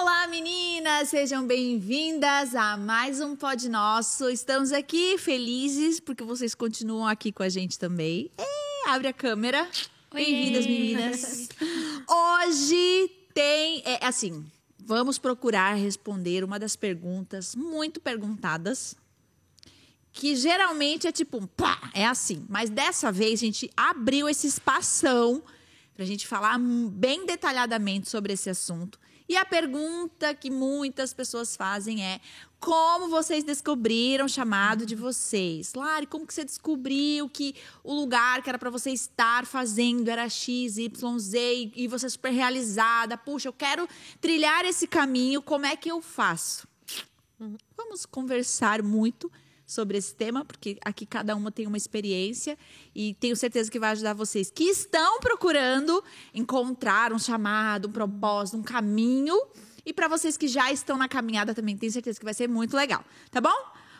Olá, meninas! Sejam bem-vindas a mais um Pod Nosso. Estamos aqui felizes porque vocês continuam aqui com a gente também. Ei, abre a câmera. Bem-vindas, meninas. Hoje tem. É assim, vamos procurar responder uma das perguntas muito perguntadas. Que geralmente é tipo, pá, é assim. Mas dessa vez a gente abriu esse espação para a gente falar bem detalhadamente sobre esse assunto. E a pergunta que muitas pessoas fazem é: como vocês descobriram o chamado de vocês? Lari, como que você descobriu que o lugar que era para você estar fazendo era X, Y, Z e você é super realizada? Puxa, eu quero trilhar esse caminho, como é que eu faço? Vamos conversar muito sobre esse tema, porque aqui cada uma tem uma experiência e tenho certeza que vai ajudar vocês que estão procurando encontrar um chamado, um propósito, um caminho. E para vocês que já estão na caminhada também, tenho certeza que vai ser muito legal. Tá bom?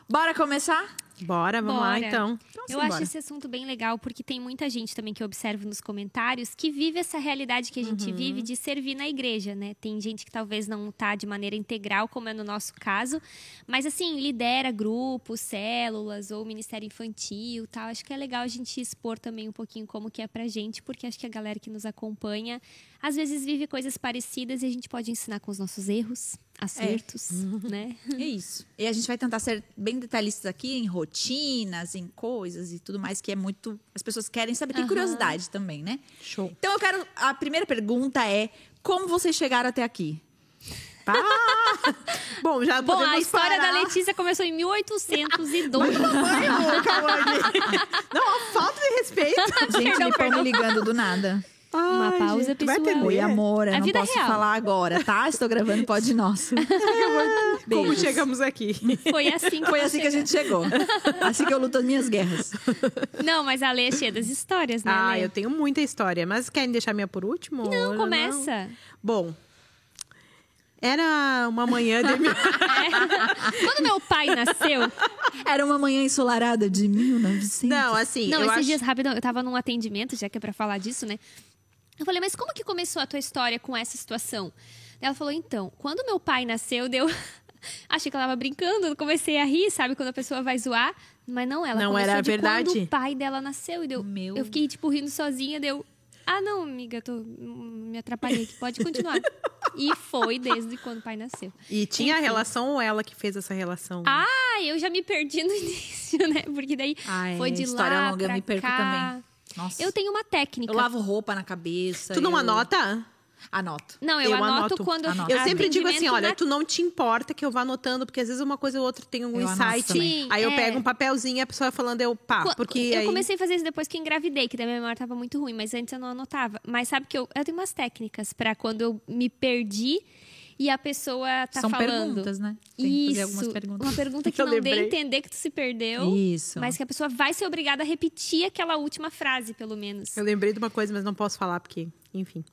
Bora começar? Bora, vamos Bora. lá então. então eu acho esse assunto bem legal porque tem muita gente também que eu observo nos comentários que vive essa realidade que a gente uhum. vive de servir na igreja, né? Tem gente que talvez não tá de maneira integral, como é no nosso caso, mas assim, lidera grupos, células ou ministério infantil, tal. Acho que é legal a gente expor também um pouquinho como que é pra gente, porque acho que a galera que nos acompanha às vezes vive coisas parecidas e a gente pode ensinar com os nossos erros, acertos, é. né? É isso. E a gente vai tentar ser bem detalhistas aqui em rotinas, em coisas e tudo mais que é muito. As pessoas querem saber. Tem uhum. curiosidade também, né? Show. Então eu quero. A primeira pergunta é: como vocês chegaram até aqui? Ah! Bom, já Bom, a história parar. da Letícia começou em 1812. Não, a falta de respeito. Gente, me me ligando do nada. Ai, uma pausa gente, pessoal. Vai ter Oi, amor, eu a não posso real. falar agora, tá? Estou gravando Pode Nosso. Como chegamos aqui? Foi assim que, Foi assim que a gente chegou. Assim que eu luto as minhas guerras. Não, mas a Lê é cheia das histórias, né, Ah, Lê? eu tenho muita história. Mas querem deixar minha por último? Não, começa. Não? Bom, era uma manhã de. é. Quando meu pai nasceu. Era uma manhã ensolarada de 1900. Não, assim. Não, esses acho... dias, rapidão, eu tava num atendimento, já que é pra falar disso, né? Eu falei, mas como que começou a tua história com essa situação? Ela falou, então, quando meu pai nasceu, deu. Achei que ela tava brincando, comecei a rir, sabe? Quando a pessoa vai zoar. Mas não, ela não era de verdade. quando o pai dela nasceu. E deu, meu... Eu fiquei, tipo, rindo sozinha, deu. Ah, não, amiga, tô, me atrapalhei aqui, pode continuar. e foi desde quando o pai nasceu. E tinha Enfim. a relação ou ela que fez essa relação? Ah, eu já me perdi no início, né? Porque daí ah, foi de história lá longa, pra eu me perco cá. também. Nossa. Eu tenho uma técnica. Eu lavo roupa na cabeça. Tu não eu... anota? Anoto. Não, eu, eu anoto, anoto, quando anoto. Eu sempre digo assim, olha, na... tu não te importa que eu vá anotando, porque às vezes uma coisa ou outra tem algum eu insight. Sim, aí é. eu pego um papelzinho e a pessoa falando, eu pá, porque Eu aí... comecei a fazer isso depois que engravidei, que da minha memória tava muito ruim, mas antes eu não anotava. Mas sabe que eu, eu tenho umas técnicas para quando eu me perdi e a pessoa tá São falando. perguntas, né? Tem Isso. Perguntas. Uma pergunta que não dê a entender que tu se perdeu. Isso. Mas que a pessoa vai ser obrigada a repetir aquela última frase, pelo menos. Eu lembrei de uma coisa, mas não posso falar, porque, enfim.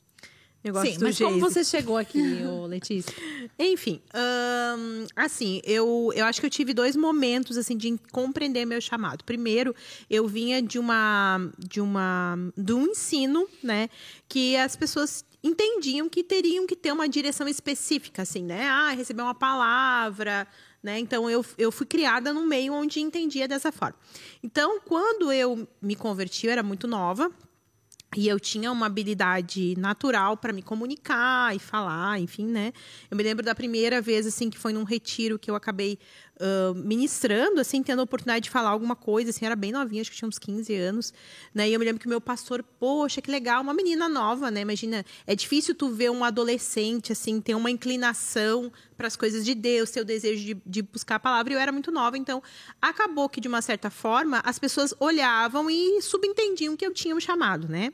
Negócio Sim, mas como você chegou aqui, Letícia? Enfim, hum, assim, eu, eu acho que eu tive dois momentos assim de compreender meu chamado. Primeiro, eu vinha de uma de uma de um ensino, né, que as pessoas entendiam que teriam que ter uma direção específica, assim, né? Ah, receber uma palavra, né? Então eu, eu fui criada num meio onde entendia dessa forma. Então, quando eu me converti, eu era muito nova, e eu tinha uma habilidade natural para me comunicar e falar, enfim, né? Eu me lembro da primeira vez, assim, que foi num retiro que eu acabei uh, ministrando, assim, tendo a oportunidade de falar alguma coisa, assim, era bem novinha, acho que tinha uns 15 anos, né? E eu me lembro que o meu pastor, poxa, que legal, uma menina nova, né? Imagina, é difícil tu ver um adolescente, assim, ter uma inclinação para as coisas de Deus, ter o desejo de, de buscar a palavra, e eu era muito nova, então acabou que, de uma certa forma, as pessoas olhavam e subentendiam que eu tinha um chamado, né?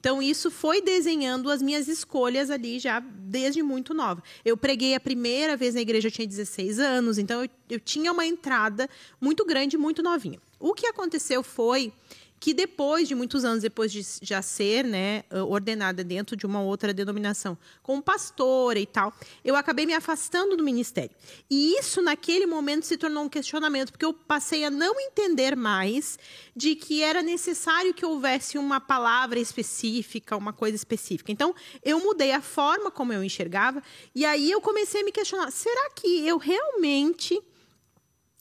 Então, isso foi desenhando as minhas escolhas ali já desde muito nova. Eu preguei a primeira vez na igreja, eu tinha 16 anos, então eu, eu tinha uma entrada muito grande, muito novinha. O que aconteceu foi que depois de muitos anos, depois de já ser né, ordenada dentro de uma outra denominação, como pastora e tal, eu acabei me afastando do ministério. E isso, naquele momento, se tornou um questionamento, porque eu passei a não entender mais de que era necessário que houvesse uma palavra específica, uma coisa específica. Então, eu mudei a forma como eu enxergava, e aí eu comecei a me questionar: será que eu realmente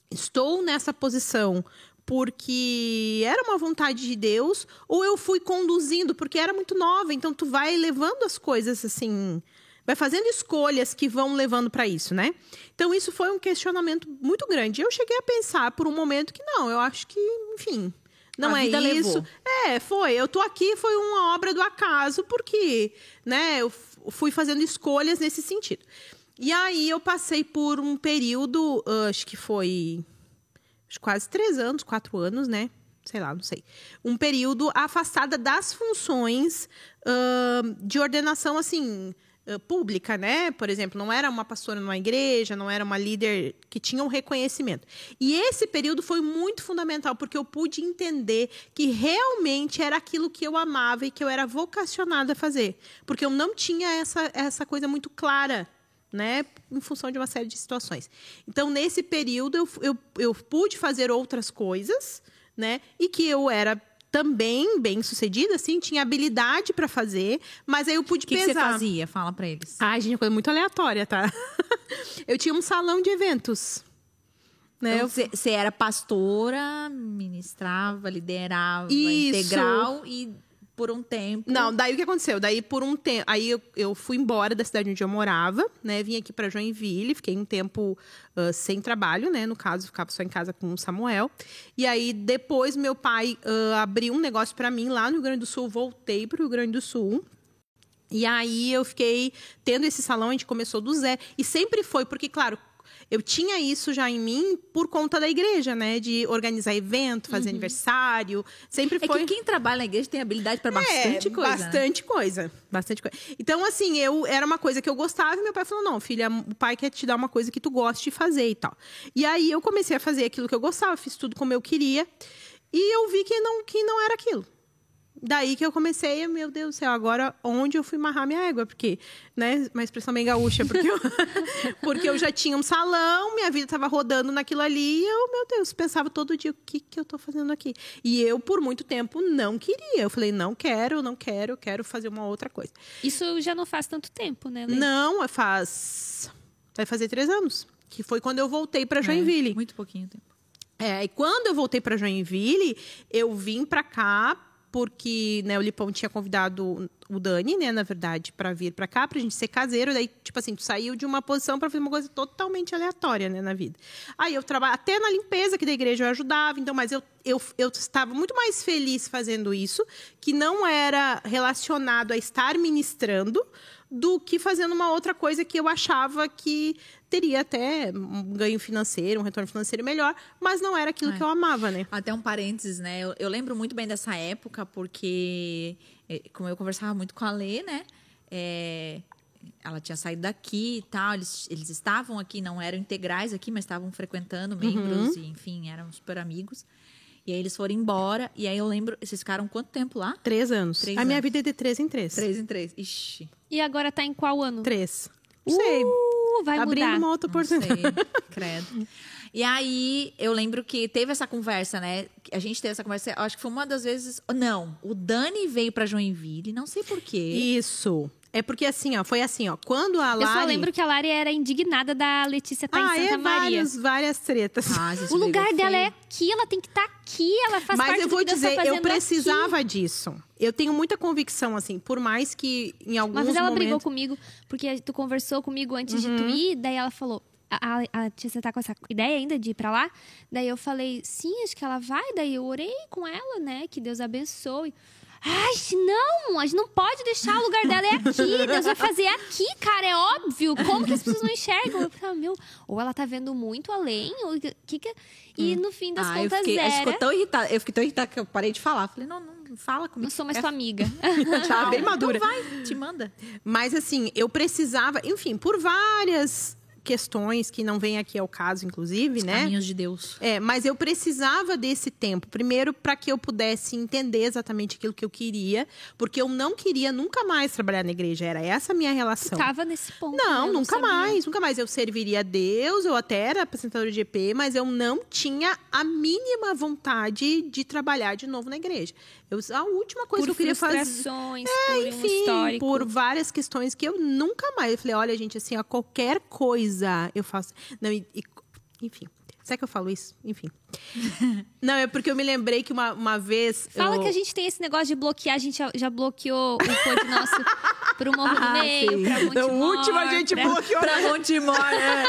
estou nessa posição porque era uma vontade de Deus, ou eu fui conduzindo porque era muito nova, então tu vai levando as coisas assim, vai fazendo escolhas que vão levando para isso, né? Então isso foi um questionamento muito grande. Eu cheguei a pensar por um momento que não, eu acho que, enfim, não a é isso. Levou. É, foi. Eu tô aqui foi uma obra do acaso porque, né, eu fui fazendo escolhas nesse sentido. E aí eu passei por um período, acho que foi quase três anos, quatro anos, né? Sei lá, não sei. Um período afastada das funções uh, de ordenação, assim, uh, pública, né? Por exemplo, não era uma pastora numa igreja, não era uma líder que tinha um reconhecimento. E esse período foi muito fundamental, porque eu pude entender que realmente era aquilo que eu amava e que eu era vocacionada a fazer. Porque eu não tinha essa, essa coisa muito clara né, em função de uma série de situações. Então, nesse período, eu, eu, eu pude fazer outras coisas, né, e que eu era também bem sucedida, assim, tinha habilidade para fazer, mas aí eu pude que pesar. O que você fazia? Fala para eles. Ai, gente, coisa muito aleatória, tá? eu tinha um salão de eventos. Né? Então, você era pastora, ministrava, liderava Isso. integral e por um tempo. Não, daí o que aconteceu? Daí por um tempo, aí eu, eu, fui embora da cidade onde eu morava, né? Vim aqui para Joinville, fiquei um tempo uh, sem trabalho, né? No caso, ficava só em casa com o Samuel. E aí depois meu pai uh, abriu um negócio para mim lá no Rio Grande do Sul, voltei para o Rio Grande do Sul. E aí eu fiquei tendo esse salão, a gente começou do zero. E sempre foi, porque, claro, eu tinha isso já em mim por conta da igreja, né? De organizar evento, fazer uhum. aniversário. Sempre foi. É que quem trabalha na igreja tem habilidade para bastante é, coisa. Né? Bastante coisa. Bastante coisa. Então, assim, eu era uma coisa que eu gostava e meu pai falou: não, filha, o pai quer te dar uma coisa que tu goste de fazer e tal. E aí eu comecei a fazer aquilo que eu gostava, fiz tudo como eu queria. E eu vi que não, que não era aquilo. Daí que eu comecei, meu Deus do céu, agora onde eu fui marrar minha égua? Porque, né, uma expressão bem gaúcha, porque eu, porque eu já tinha um salão, minha vida estava rodando naquilo ali, e eu, meu Deus, pensava todo dia, o que, que eu estou fazendo aqui? E eu, por muito tempo, não queria. Eu falei, não quero, não quero, quero fazer uma outra coisa. Isso já não faz tanto tempo, né? Lê? Não, faz. Vai fazer três anos. Que foi quando eu voltei para é, Joinville. É, muito pouquinho tempo. É, e quando eu voltei para Joinville, eu vim para cá porque né, o Lipão tinha convidado o Dani, né, na verdade, para vir para cá, pra gente ser caseiro. Daí, tipo assim, tu saiu de uma posição para fazer uma coisa totalmente aleatória, né, na vida. Aí eu trabalho até na limpeza aqui da igreja eu ajudava, então, mas eu, eu, eu estava muito mais feliz fazendo isso, que não era relacionado a estar ministrando, do que fazendo uma outra coisa que eu achava que teria até um ganho financeiro, um retorno financeiro melhor, mas não era aquilo é. que eu amava, né? Até um parênteses, né? Eu, eu, lembro muito bem dessa época, porque, é, como eu conversava muito com a Lê, né? É, ela tinha saído daqui e tal, eles, eles estavam aqui, não eram integrais aqui, mas estavam frequentando membros, uhum. e, enfim, eram super amigos. E aí eles foram embora. E aí eu lembro. Vocês ficaram quanto tempo lá? Três anos. Três a anos. minha vida é de três em três. Três em três. Ixi. E agora tá em qual ano? Três. Não sei. Uh, vai Abrindo mudar. uma outra oportunidade. Credo. E aí, eu lembro que teve essa conversa, né? A gente teve essa conversa, acho que foi uma das vezes. Não, o Dani veio para Joinville, não sei porquê. Isso. É porque assim, ó, foi assim, ó, quando a Lari... Eu só lembro que a Lari era indignada da Letícia estar tá ah, em Santa é Maria. Várias, várias tretas. Ah, o lugar dela feio. é aqui, ela tem que estar tá aqui, ela faz Mas parte eu vou tá dizer, eu precisava aqui. disso. Eu tenho muita convicção, assim, por mais que em alguns momentos... Mas ela momentos... brigou comigo, porque tu conversou comigo antes uhum. de tu uhum. ir, daí ela falou... A, a, tia, você tá com essa ideia ainda de ir pra lá? Daí eu falei, sim, acho que ela vai. Daí eu orei com ela, né? Que Deus abençoe. Ai, não, a gente não pode deixar o lugar dela é aqui. Deus vai fazer aqui, cara, é óbvio. Como que as pessoas não enxergam? Eu falei, meu, ou ela tá vendo muito além, ou que que... E hum. no fim das ah, contas eu fiquei, era... Ficou tão irritada, eu fiquei tão irritada que eu parei de falar. Falei, não, não fala comigo. Não sou mais é. tua amiga. Já bem madura. Então vai, te manda. Mas assim, eu precisava, enfim, por várias questões que não vêm aqui ao caso, inclusive, né? Caminhos de Deus. É, mas eu precisava desse tempo. Primeiro, para que eu pudesse entender exatamente aquilo que eu queria, porque eu não queria nunca mais trabalhar na igreja. Era essa a minha relação. Tava nesse ponto. Não, né? Eu nunca sabia. mais, nunca mais. Eu serviria a Deus, eu até era apresentadora de EP, mas eu não tinha a mínima vontade de trabalhar de novo na igreja. Eu, a última coisa Por que eu queria fazer. frustrações, por Enfim, por várias questões que eu nunca mais. Eu falei, olha, gente, assim, ó, qualquer coisa eu faço. Não, e- e- enfim. Será que eu falo isso? Enfim. Não, é porque eu me lembrei que uma, uma vez. Fala eu... que a gente tem esse negócio de bloquear, a gente já, já bloqueou o pod nosso pro Morro do Ah, Meio, sim. pra Montemor. No último a gente pra... bloqueou. Pra Montemor, é.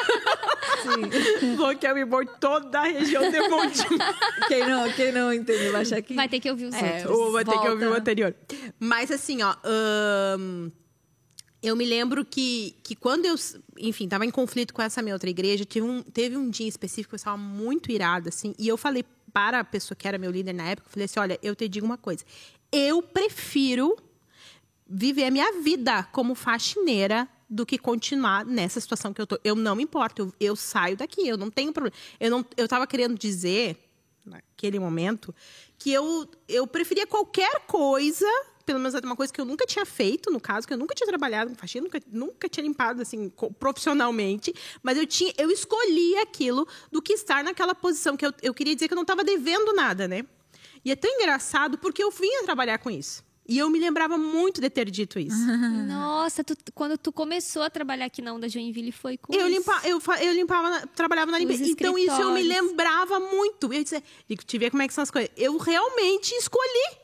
Sim. Bloqueou e embora toda a região de Montemor. Quem não, quem não entendeu, vai achar que... Vai ter que ouvir os É, outros. Ou vai ter que Volta. ouvir o anterior. Mas assim, ó. ahn, eu me lembro que, que quando eu, enfim, estava em conflito com essa minha outra igreja, teve um, teve um dia específico que eu estava muito irada, assim, e eu falei para a pessoa que era meu líder na época, eu falei assim, olha, eu te digo uma coisa, eu prefiro viver a minha vida como faxineira do que continuar nessa situação que eu tô. Eu não me importo, eu, eu saio daqui, eu não tenho problema. Eu não, eu estava querendo dizer naquele momento que eu eu preferia qualquer coisa, pelo menos uma coisa que eu nunca tinha feito, no caso, que eu nunca tinha trabalhado com faxina, nunca, nunca tinha limpado assim profissionalmente, mas eu tinha eu escolhi aquilo do que estar naquela posição que eu, eu queria dizer que eu não estava devendo nada, né? E é tão engraçado porque eu vinha trabalhar com isso. E eu me lembrava muito de ter dito isso. Nossa, tu- quando tu começou a trabalhar aqui na Onda Joinville, foi com Eu, isso. limpa, eu, eu limpava, trabalhava na limpeza. Então, isso eu me lembrava muito. Eu disse, ver como é que são as coisas. Eu realmente escolhi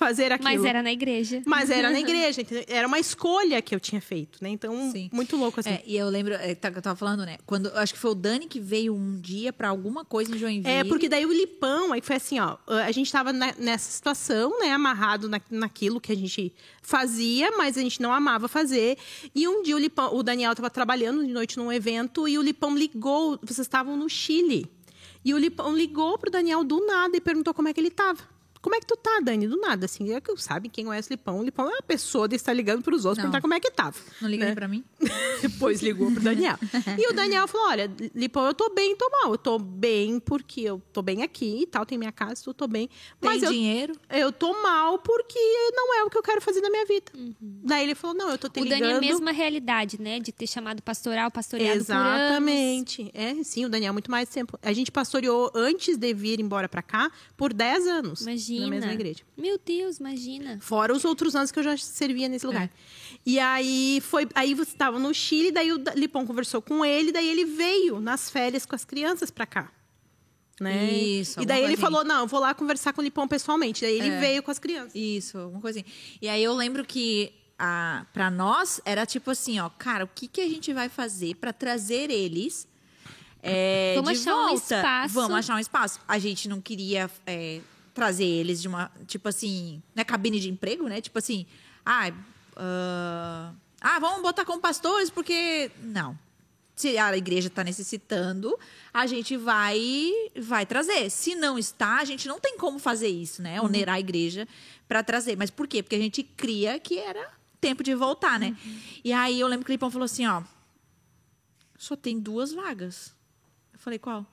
fazer aquilo. Mas era na igreja. Mas era na igreja, entendeu? Era uma escolha que eu tinha feito, né? Então, Sim. muito louco, assim. É, e eu lembro, é, tá, que eu tava falando, né? Quando, acho que foi o Dani que veio um dia pra alguma coisa em Joinville. É, porque daí o Lipão, aí foi assim, ó, a gente tava na- nessa situação, né, amarrado na, naquilo que a gente fazia, mas a gente não amava fazer. E um dia o Lipão, o Daniel tava trabalhando de noite num evento e o Lipão ligou, vocês estavam no Chile. E o Lipão ligou pro Daniel do nada e perguntou como é que ele tava. Como é que tu tá, Dani? Do nada, assim. É que eu sabe quem conhece o Lipão. O Lipão é uma pessoa de estar ligando pros outros, Não. perguntar como é que tava. Não liga né? pra mim? Depois ligou pro Daniel. E o Daniel falou: olha, Lipão, eu tô bem, tô mal. Eu tô bem porque eu tô bem aqui e tal, tem minha casa, eu tô bem. Tem Mas eu, dinheiro? eu tô mal porque não é o que eu quero fazer na minha vida. Daí ele falou: não, eu tô te O ligando. Dani é a mesma realidade, né? De ter chamado pastoral, pastoreado por anos. Exatamente. É, sim, o Daniel muito mais tempo. A gente pastoreou antes de vir embora pra cá por 10 anos. Imagina. Na mesma igreja. Meu Deus, imagina. Fora os outros anos que eu já servia nesse lugar. E aí foi. Aí você estava no Chile, daí o Lipão conversou com ele, daí ele veio nas férias com as crianças pra cá. Né? Isso, E daí ele falou: não, eu vou lá conversar com o Lipão pessoalmente. Daí ele É. veio com as crianças. Isso, alguma coisa assim. E aí eu lembro que a, pra nós era tipo assim, ó, cara, o que, que a gente vai fazer pra trazer eles é, Vamos de achar um volta? espaço. Vamos achar um espaço. A gente não queria é, trazer eles de uma, tipo assim, né, cabine de emprego, né? Tipo assim, ah, ah, ah, vamos botar como pastores porque não. Se a igreja está necessitando, a gente vai vai trazer. Se não está, a gente não tem como fazer isso, né? Onerar a igreja para trazer. Mas por quê? Porque a gente cria que era tempo de voltar, né? E aí eu lembro que o Lipão falou assim, ó, só tem duas vagas. Eu falei, qual?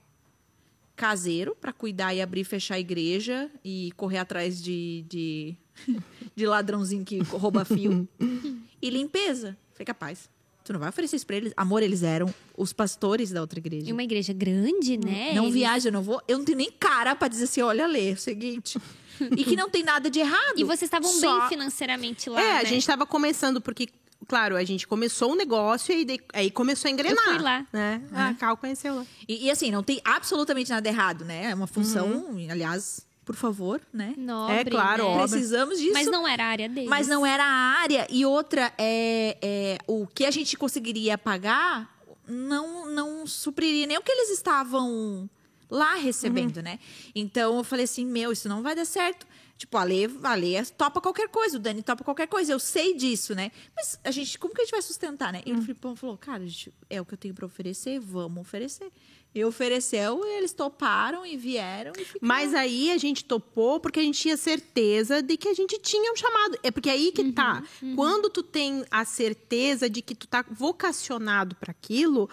Caseiro, para cuidar e abrir e fechar a igreja e correr atrás de, de, de ladrãozinho que rouba fio. e limpeza. Falei, capaz. Tu não vai oferecer isso pra eles? Amor, eles eram os pastores da outra igreja. E uma igreja grande, né? Não Eles- viaja, eu não vou. Eu não tenho nem cara pra dizer assim, olha, Lê, é o seguinte. e que não tem nada de errado. E vocês estavam Só- bem financeiramente lá, é, né? a gente estava começando, porque, claro, a gente começou um negócio e daí- aí começou a engrenar. fui lá. Né? A Cal conheceu lá. E, e assim, não tem absolutamente nada errado, né? É uma função, aliás, por favor, né? Nobre, É claro, né? Precisamos disso. Mas não era a área deles. Mas não era a área. E outra, é, é, o que a gente conseguiria pagar não, não supriria nem o que eles estavam lá recebendo, né? Então eu falei assim, meu, isso não vai dar certo. Tipo, a Lê, a Lê topa qualquer coisa, o Dani topa qualquer coisa, eu sei disso, né? Mas a gente, como que a gente vai sustentar, né? E o Filipão falou, cara, gente, é o que eu tenho pra oferecer, vamos oferecer. E ofereceu, eles toparam e vieram e. Mas aí a gente topou porque a gente tinha certeza de que a gente tinha um chamado. É porque aí que tá. Quando tu tem a certeza de que tu tá vocacionado para aquilo,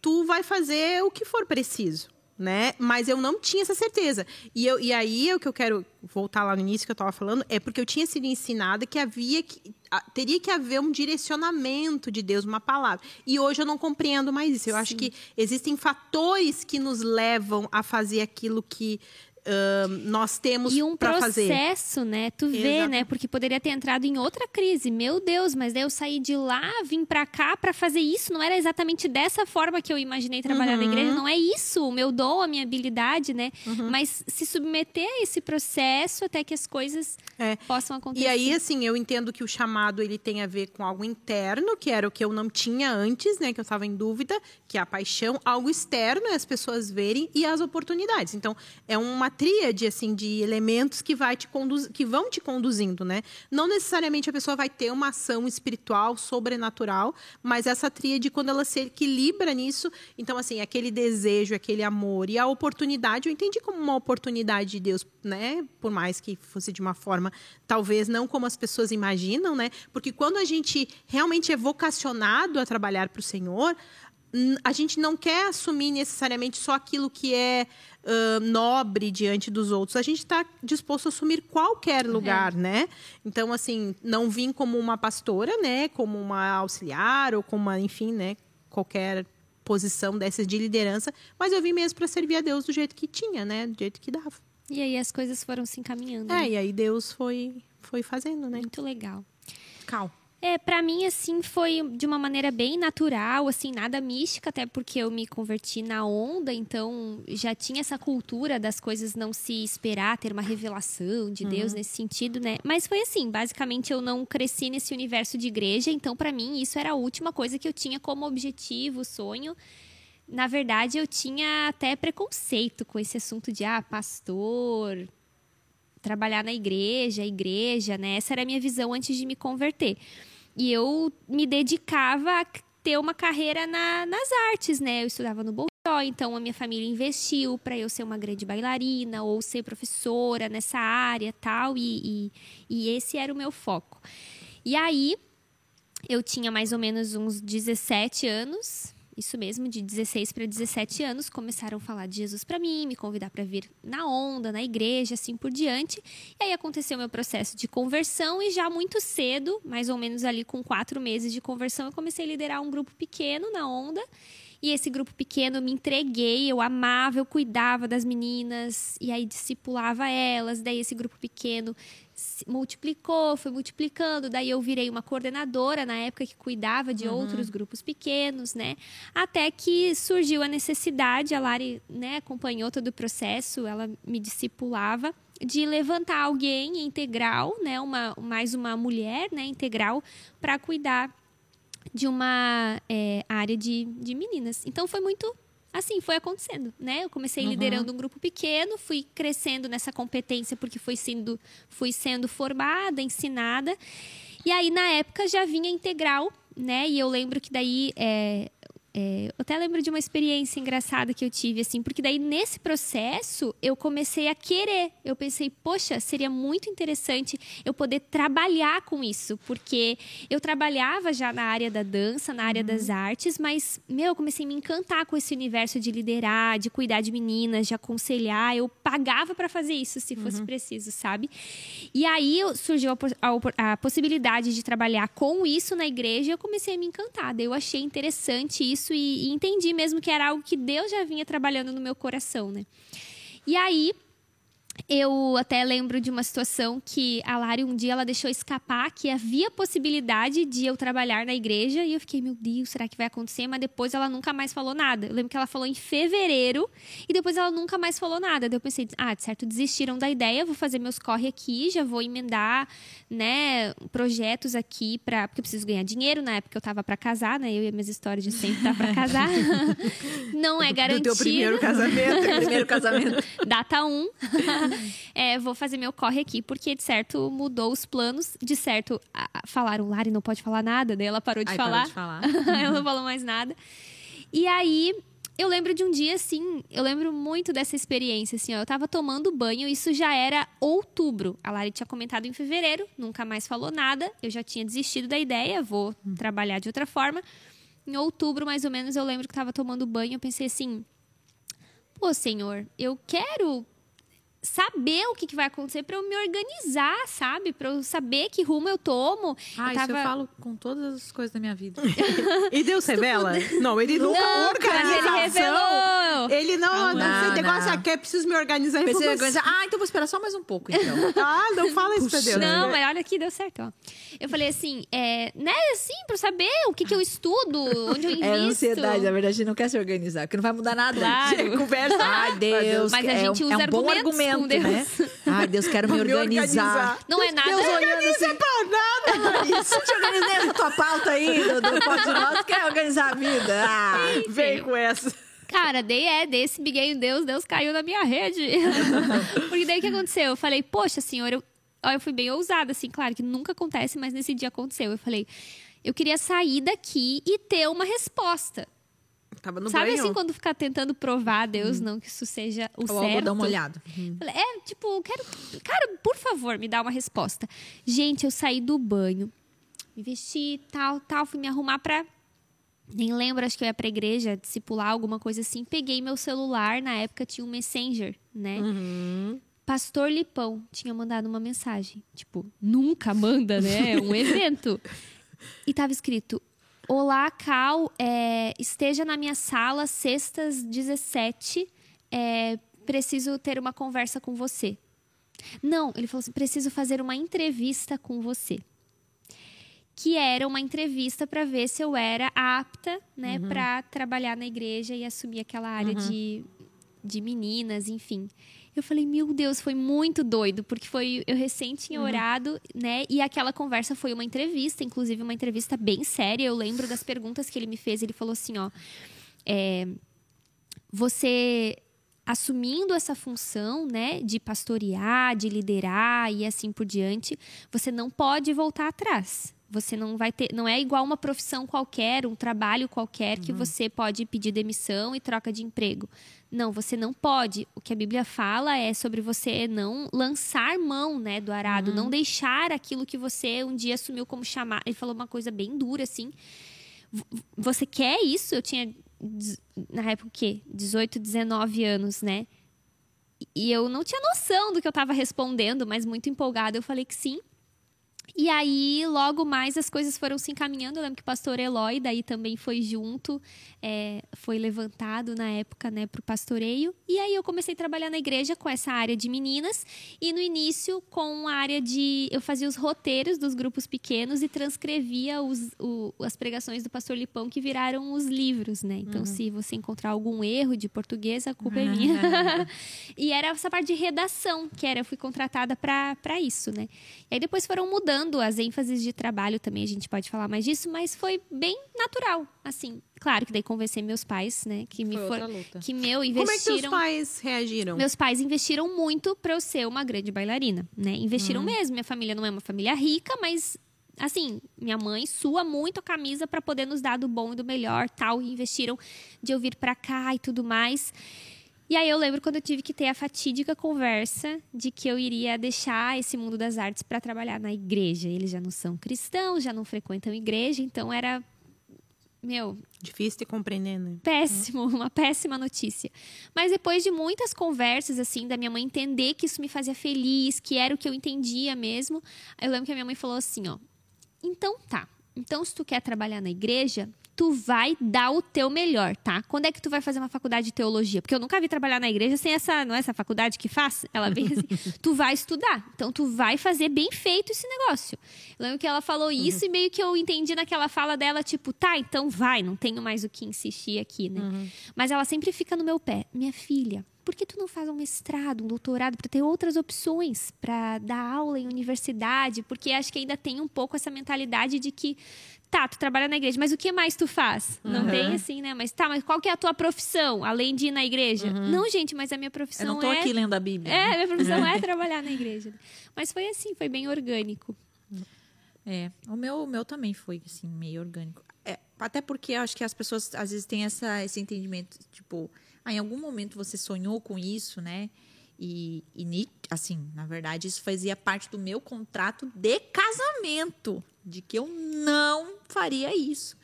tu vai fazer o que for preciso. Né? Mas eu não tinha essa certeza. E, eu, e aí o que eu quero voltar lá no início que eu estava falando é porque eu tinha sido ensinada que havia que teria que haver um direcionamento de Deus, uma palavra. E hoje eu não compreendo mais isso. Eu acho que existem fatores que nos levam a fazer aquilo que nós temos E um para fazer. processo, né? Tu vê, né? Porque poderia ter entrado em outra crise. Meu Deus, mas daí eu saí de lá, vim pra cá pra fazer isso. Não era exatamente dessa forma que eu imaginei trabalhar na Uhum. igreja. Não é isso, o meu dom, a minha habilidade, né? Mas se submeter a esse processo até que as coisas É. possam acontecer. E aí, assim, eu entendo que o chamado ele tem a ver com algo interno, que era o que eu não tinha antes, né? Que eu estava em dúvida, que é a paixão, algo externo é as pessoas verem e as oportunidades. Então, é uma tríade, assim, de elementos que, vai te conduz... que vão te conduzindo, né? Não necessariamente a pessoa vai ter uma ação espiritual, sobrenatural, mas essa tríade, quando ela se equilibra nisso, então, assim, aquele desejo, aquele amor e a oportunidade, eu entendi como uma oportunidade de Deus, né? Por mais que fosse de uma forma, talvez não como as pessoas imaginam, né? Porque quando a gente realmente é vocacionado a trabalhar para o Senhor, a gente não quer assumir necessariamente só aquilo que é ah, nobre diante dos outros. A gente está disposto a assumir qualquer lugar, né? Então, assim, não vim como uma pastora, né? Como uma auxiliar ou como uma, enfim, né? Qualquer posição dessas de liderança, mas eu vim mesmo para servir a Deus do jeito que tinha, né? Do jeito que dava. E aí as coisas foram se encaminhando. É, né? e aí Deus foi foi fazendo, né? Muito legal. Cal. É, para mim, assim, foi de uma maneira bem natural, assim, nada mística, até porque eu me converti na onda, então já tinha essa cultura das coisas não se esperar, ter uma revelação de Deus nesse sentido, né? Mas foi assim, basicamente eu não cresci nesse universo de igreja, então para mim isso era a última coisa que eu tinha como objetivo, sonho. Na verdade, eu tinha até preconceito com esse assunto de, ah, pastor, trabalhar na igreja, igreja, né? Essa era a minha visão antes de me converter. E eu me dedicava a ter uma carreira na- nas artes, né? Eu estudava no Bolshoi, então a minha família investiu para eu ser uma grande bailarina ou ser professora nessa área tal, e, e, e esse era o meu foco. E aí, eu tinha mais ou menos uns 17 anos, isso mesmo, de 16 para 17 anos, começaram a falar de Jesus para mim, me convidar para vir na onda, na igreja, assim por diante. E aí aconteceu meu processo de conversão e já muito cedo, mais ou menos ali com quatro meses de conversão, eu comecei a liderar um grupo pequeno na onda. E esse grupo pequeno eu me entreguei, eu amava, eu cuidava das meninas e aí discipulava elas. Daí esse grupo pequeno multiplicou, foi multiplicando. Daí eu virei uma coordenadora na época que cuidava de outros grupos pequenos, né? Até que surgiu a necessidade, a Lari né, acompanhou todo o processo, ela me discipulava de levantar alguém integral, né, uma mais uma mulher, né, integral para cuidar de uma é, área de, de meninas. Então foi muito assim, foi acontecendo, né? Eu comecei liderando um grupo pequeno, fui crescendo nessa competência porque fui sendo, fui sendo formada, ensinada. E aí, na época, já vinha integral, né? E eu lembro que daí. é, é, eu até lembro de uma experiência engraçada que eu tive, assim, porque daí nesse processo eu comecei a querer. Eu pensei, poxa, seria muito interessante eu poder trabalhar com isso, porque eu trabalhava já na área da dança, na área das artes, mas, meu, eu comecei a me encantar com esse universo de liderar, de cuidar de meninas, de aconselhar. Eu pagava para fazer isso se fosse preciso, sabe? E aí surgiu a, a a possibilidade de trabalhar com isso na igreja e eu comecei a me encantar. Daí eu achei interessante isso e, e entendi mesmo que era algo que Deus já vinha trabalhando no meu coração, né? E aí eu até lembro de uma situação que a Lari um dia ela deixou escapar que havia possibilidade de eu trabalhar na igreja e eu fiquei, meu Deus, será que vai acontecer? Mas depois ela nunca mais falou nada. Eu lembro que ela falou em fevereiro e depois ela nunca mais falou nada. Daí eu pensei, ah, de certo, desistiram da ideia, vou fazer meus corre aqui, já vou emendar, né, projetos aqui para porque eu preciso ganhar dinheiro, na época eu tava para casar, né? Eu e as minhas histórias de sempre estar para casar. Não é garantido. Do teu primeiro casamento. Primeiro casamento. Data 1. Um. É, vou fazer meu corre aqui, porque de certo mudou os planos. De certo, falaram, Lari não pode falar nada, daí ela parou de Ai, falar. parou de falar. ela não falou mais nada. E aí, eu lembro de um dia, assim, eu lembro muito dessa experiência, assim, ó, eu tava tomando banho, isso já era outubro. A Lari tinha comentado em fevereiro, nunca mais falou nada, eu já tinha desistido da ideia, vou trabalhar de outra forma. Em outubro, mais ou menos, eu lembro que tava tomando banho, eu pensei assim, pô, senhor, eu quero saber o que, que vai acontecer para eu me organizar, sabe? Para eu saber que rumo eu tomo. Ah, eu isso eu falo com todas as coisas da minha vida. e Deus revela? Não, ele nunca Não, organização. ele revelou. Ele não, Ah, não, não, esse negócio não. aqui, é preciso me organizar. Falou organizar. Ah, então vou esperar só mais um pouco, então. Ah, não fala isso pra. Deus. Não, mas olha que deu certo, ó. Eu falei assim, é, né, assim, pra eu saber o que, que eu estudo, onde eu invisto. É ansiedade, na verdade, a gente não quer se organizar, porque não vai mudar nada. Claro. Conversa. Ai, Deus. Mas a é gente um, usa é um bom argumentos com argumento, Deus. né? Ai, Deus, quero me Me organizar. organizar. Não é nada. Deus olhando assim. Pra nada. Não te organizei essa tua pauta aí do, do Pode Nós, quer organizar a vida. Ah, Vem com essa. Cara, dei é, dei esse biguei em Deus, Deus caiu na minha rede. Porque daí o que aconteceu? Eu falei, poxa, senhor, eu, ó, eu fui bem ousada, assim, claro que nunca acontece, mas nesse dia aconteceu. Eu falei, eu queria sair daqui e ter uma resposta. Tava no Sabe banho. assim, quando ficar tentando provar a Deus, não que isso seja o eu certo? vou dar uma olhada. Falei, É, tipo, quero. Cara, por favor, me dá uma resposta. Gente, eu saí do banho, me vesti, tal, tal, fui me arrumar pra. Nem lembro, acho que eu ia pra igreja, discipular, alguma coisa assim. Peguei meu celular, na época tinha um Messenger, né? Uhum. Pastor Lipão tinha mandado uma mensagem. Tipo, nunca manda, né? É um evento. E tava escrito: Olá, Cal, é, esteja na minha sala, sextas 17. É, preciso ter uma conversa com você. Não, ele falou assim: preciso fazer uma entrevista com você. Que era uma entrevista para ver se eu era apta, né, para trabalhar na igreja e assumir aquela área de, de meninas, enfim. Eu falei, meu Deus, foi muito doido, porque foi eu recém tinha orado, né? E aquela conversa foi uma entrevista, inclusive uma entrevista bem séria. Eu lembro das perguntas que ele me fez. Ele falou assim, ó, é, você assumindo essa função, né, de pastorear, de liderar e assim por diante, você não pode voltar atrás. Você não vai ter, não é igual uma profissão qualquer, um trabalho qualquer que você pode pedir demissão e troca de emprego. Não, você não pode. O que a Bíblia fala é sobre você não lançar mão, né, do arado, não deixar aquilo que você um dia assumiu como chamar. Ele falou uma coisa bem dura assim. Você quer isso? Eu tinha na época o quê? 18, 19 anos, né? E eu não tinha noção do que eu estava respondendo, mas muito empolgada eu falei que sim. E aí, logo mais, as coisas foram se encaminhando. Eu lembro que o pastor Eloy daí também foi junto, é, foi levantado na época, né, para o pastoreio. E aí eu comecei a trabalhar na igreja com essa área de meninas. E no início, com a área de. Eu fazia os roteiros dos grupos pequenos e transcrevia os, o- as pregações do pastor Lipão, que viraram os livros, né? Então, se você encontrar algum erro de português, a culpa é minha. e era essa parte de redação, que era, eu fui contratada para isso, né? E aí depois foram mudando as ênfases de trabalho também, a gente pode falar mais disso, mas foi bem natural, assim. Claro que daí convencer meus pais, né, que me Foi for, outra luta. que meu Como é que investiram pais reagiram? meus pais investiram muito para eu ser uma grande bailarina, né? Investiram mesmo. Minha família não é uma família rica, mas assim, minha mãe sua muito a camisa para poder nos dar do bom e do melhor, tal, e investiram de eu vir para cá e tudo mais. E aí eu lembro quando eu tive que ter a fatídica conversa de que eu iria deixar esse mundo das artes para trabalhar na igreja. Eles já não são cristãos, já não frequentam igreja, então era meu, Difícil de compreender, né? péssimo, uma péssima notícia. Mas depois de muitas conversas, assim, da minha mãe entender que isso me fazia feliz, que era o que eu entendia mesmo, eu lembro que a minha mãe falou assim, ó, então tá, então se tu quer trabalhar na igreja, tu vai dar o teu melhor, tá? Quando é que tu vai fazer uma faculdade de teologia? Porque eu nunca vi trabalhar na igreja sem essa, não é essa faculdade que faz? Ela vem assim, tu vai estudar. Então tu vai fazer bem feito esse negócio. Eu lembro que ela falou isso uhum. e meio que eu entendi naquela fala dela, tipo, tá, então vai, não tenho mais o que insistir aqui, né? Uhum. Mas ela sempre fica no meu pé. Minha filha, por que tu não faz um mestrado, um doutorado para ter outras opções para dar aula em universidade? Porque acho que ainda tem um pouco essa mentalidade de que tá, tu trabalha na igreja, mas o que mais tu faz? Uhum. Não tem assim, né? Mas tá, mas qual que é a tua profissão, além de ir na igreja? Uhum. Não, gente, mas a minha profissão é... Eu não tô é... aqui lendo a Bíblia. É, a minha profissão é trabalhar na igreja. Mas foi assim, foi bem orgânico. É, o meu, o meu também foi, assim, meio orgânico. É, até porque eu acho que as pessoas, às vezes, têm essa, esse entendimento, tipo... Ah, em algum momento você sonhou com isso, né? E, e, assim, na verdade, isso fazia parte do meu contrato de casamento, de que eu não faria isso,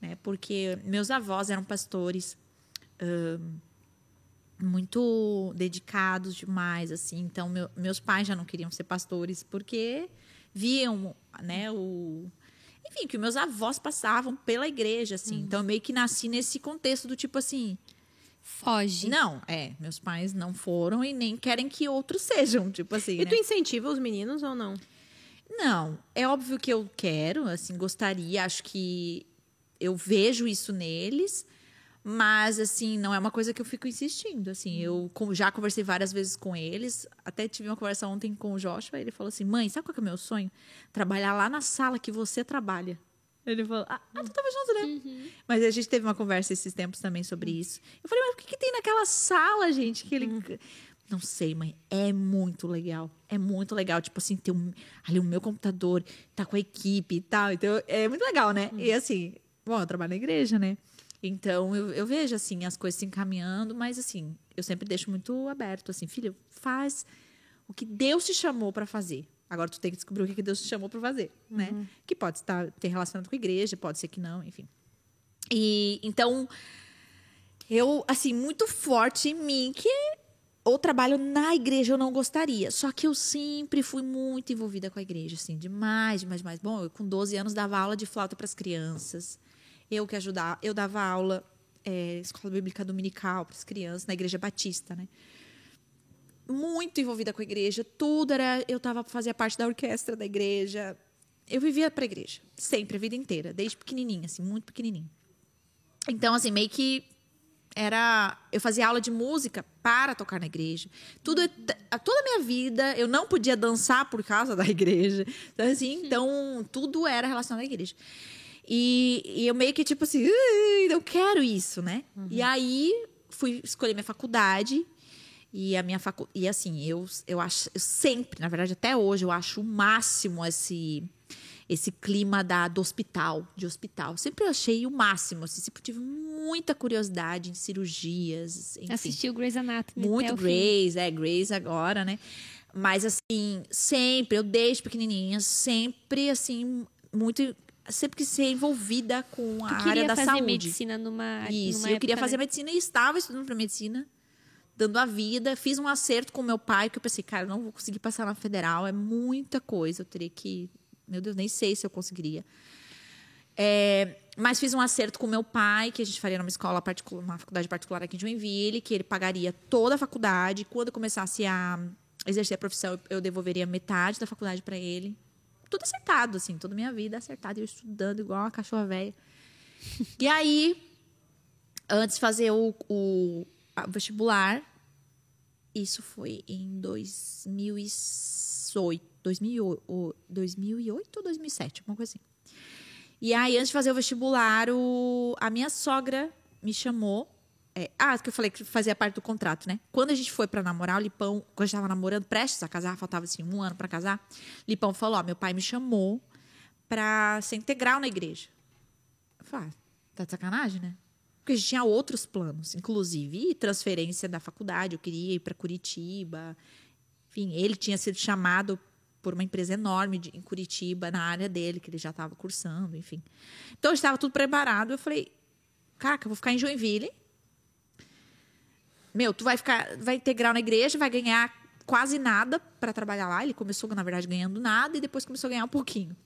né? Porque meus avós eram pastores muito dedicados demais, assim. Então, meu, meus pais já não queriam ser pastores porque viam, né, o enfim, que meus avós passavam pela igreja, assim. Hum. Então, eu meio que nasci nesse contexto do tipo assim, Foge. Não, é. Meus pais não foram e nem querem que outros sejam, tipo assim. E né? tu incentiva os meninos ou não? Não. É óbvio que eu quero, assim, gostaria, acho que eu vejo isso neles. Mas, assim, não é uma coisa que eu fico insistindo. Assim, eu já conversei várias vezes com eles. Até tive uma conversa ontem com o Joshua. Ele falou assim: mãe, sabe qual é o meu sonho? Trabalhar lá na sala que você trabalha. Ele falou, ah, ah tu tava junto, né? Uhum. Mas a gente teve uma conversa esses tempos também sobre isso. Eu falei, mas o que, que tem naquela sala, gente? Que ele. Uhum. Não sei, mãe. É muito legal. É muito legal. Tipo assim, ter um, ali o meu computador, tá com a equipe e tal. Então, é muito legal, né? Uhum. E assim, bom, eu trabalho na igreja, né? Então, eu, eu vejo, assim, as coisas se encaminhando, mas assim, eu sempre deixo muito aberto, assim, filho, faz o que Deus te chamou para fazer. Agora tu tem que descobrir o que Deus te chamou para fazer, né? uhum. né? Que pode estar ter relacionado com a igreja, pode ser que não, enfim. E então eu assim muito forte em mim que o trabalho na igreja eu não gostaria. Só que eu sempre fui muito envolvida com a igreja, assim, demais, demais, demais. Bom, eu com 12 anos dava aula de flauta para as crianças. Eu que ajudava, eu dava aula é, escola bíblica dominical para as crianças na igreja batista, né? muito envolvida com a igreja, tudo era. Eu estava fazia parte da orquestra da igreja. Eu vivia para a igreja, sempre, a vida inteira, desde pequenininha, assim, muito pequenininha. Então, assim, meio que era. Eu fazia aula de música para tocar na igreja. Tudo, toda a minha vida, eu não podia dançar por causa da igreja. Então, assim, então tudo era relacionado à igreja. E, e eu meio que, tipo assim, não quero isso, né? Uhum. E aí fui escolher minha faculdade. E a minha facu... e assim, eu eu acho, eu sempre, na verdade até hoje eu acho o máximo esse esse clima da do hospital, de hospital. Sempre achei o máximo, assim, sempre tive muita curiosidade em cirurgias, enfim. Assistiu Grey's Anatomy Muito Grey's, é Grey's agora, né? Mas assim, sempre, eu desde pequenininha, sempre assim, muito sempre que ser envolvida com a área da saúde. fazer medicina numa Isso, numa eu queria fazer né? medicina e estava estudando para medicina dando a vida. Fiz um acerto com meu pai, que eu pensei, cara, não vou conseguir passar na federal, é muita coisa. Eu teria que. Meu Deus, nem sei se eu conseguiria. É, mas fiz um acerto com meu pai, que a gente faria numa escola particular, uma faculdade particular aqui em Joinville, que ele pagaria toda a faculdade. Quando começasse a exercer a profissão, eu devolveria metade da faculdade para ele. Tudo acertado, assim, toda a minha vida acertada, eu estudando igual uma cachorra velha. e aí, antes de fazer o, o vestibular, isso foi em 2008, 2008, 2008 ou 2007, alguma coisa assim. E aí, antes de fazer o vestibular, o, a minha sogra me chamou. É, ah, que eu falei que fazia parte do contrato, né? Quando a gente foi para namorar, o Lipão, quando a gente tava namorando, prestes a casar, faltava assim um ano para casar, Lipão falou: Ó, meu pai me chamou para ser integral na igreja. Eu falei: ah, tá de sacanagem, né? Porque a gente tinha outros planos, inclusive transferência da faculdade, eu queria ir para Curitiba. Enfim, ele tinha sido chamado por uma empresa enorme de, em Curitiba, na área dele, que ele já estava cursando, enfim. Então, estava tudo preparado. Eu falei, caraca, eu vou ficar em Joinville. Meu, tu vai ficar, vai integrar na igreja, vai ganhar quase nada para trabalhar lá. Ele começou, na verdade, ganhando nada e depois começou a ganhar um pouquinho.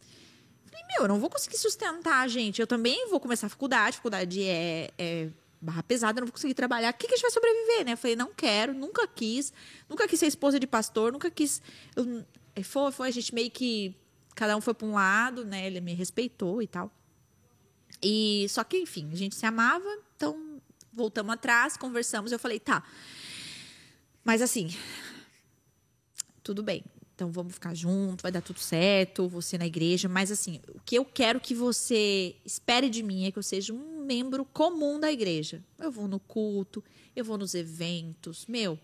falei, meu, eu não vou conseguir sustentar, gente. Eu também vou começar a faculdade. Faculdade é, é barra pesada, não vou conseguir trabalhar. O que, que a gente vai sobreviver, né? Eu falei, não quero, nunca quis. Nunca quis ser esposa de pastor, nunca quis. Eu, foi, foi, a gente meio que. Cada um foi para um lado, né? Ele me respeitou e tal. E só que, enfim, a gente se amava, então voltamos atrás, conversamos. Eu falei, tá. Mas assim, tudo bem. Então vamos ficar junto, vai dar tudo certo, você na igreja. Mas assim, o que eu quero que você espere de mim é que eu seja um membro comum da igreja. Eu vou no culto, eu vou nos eventos, meu,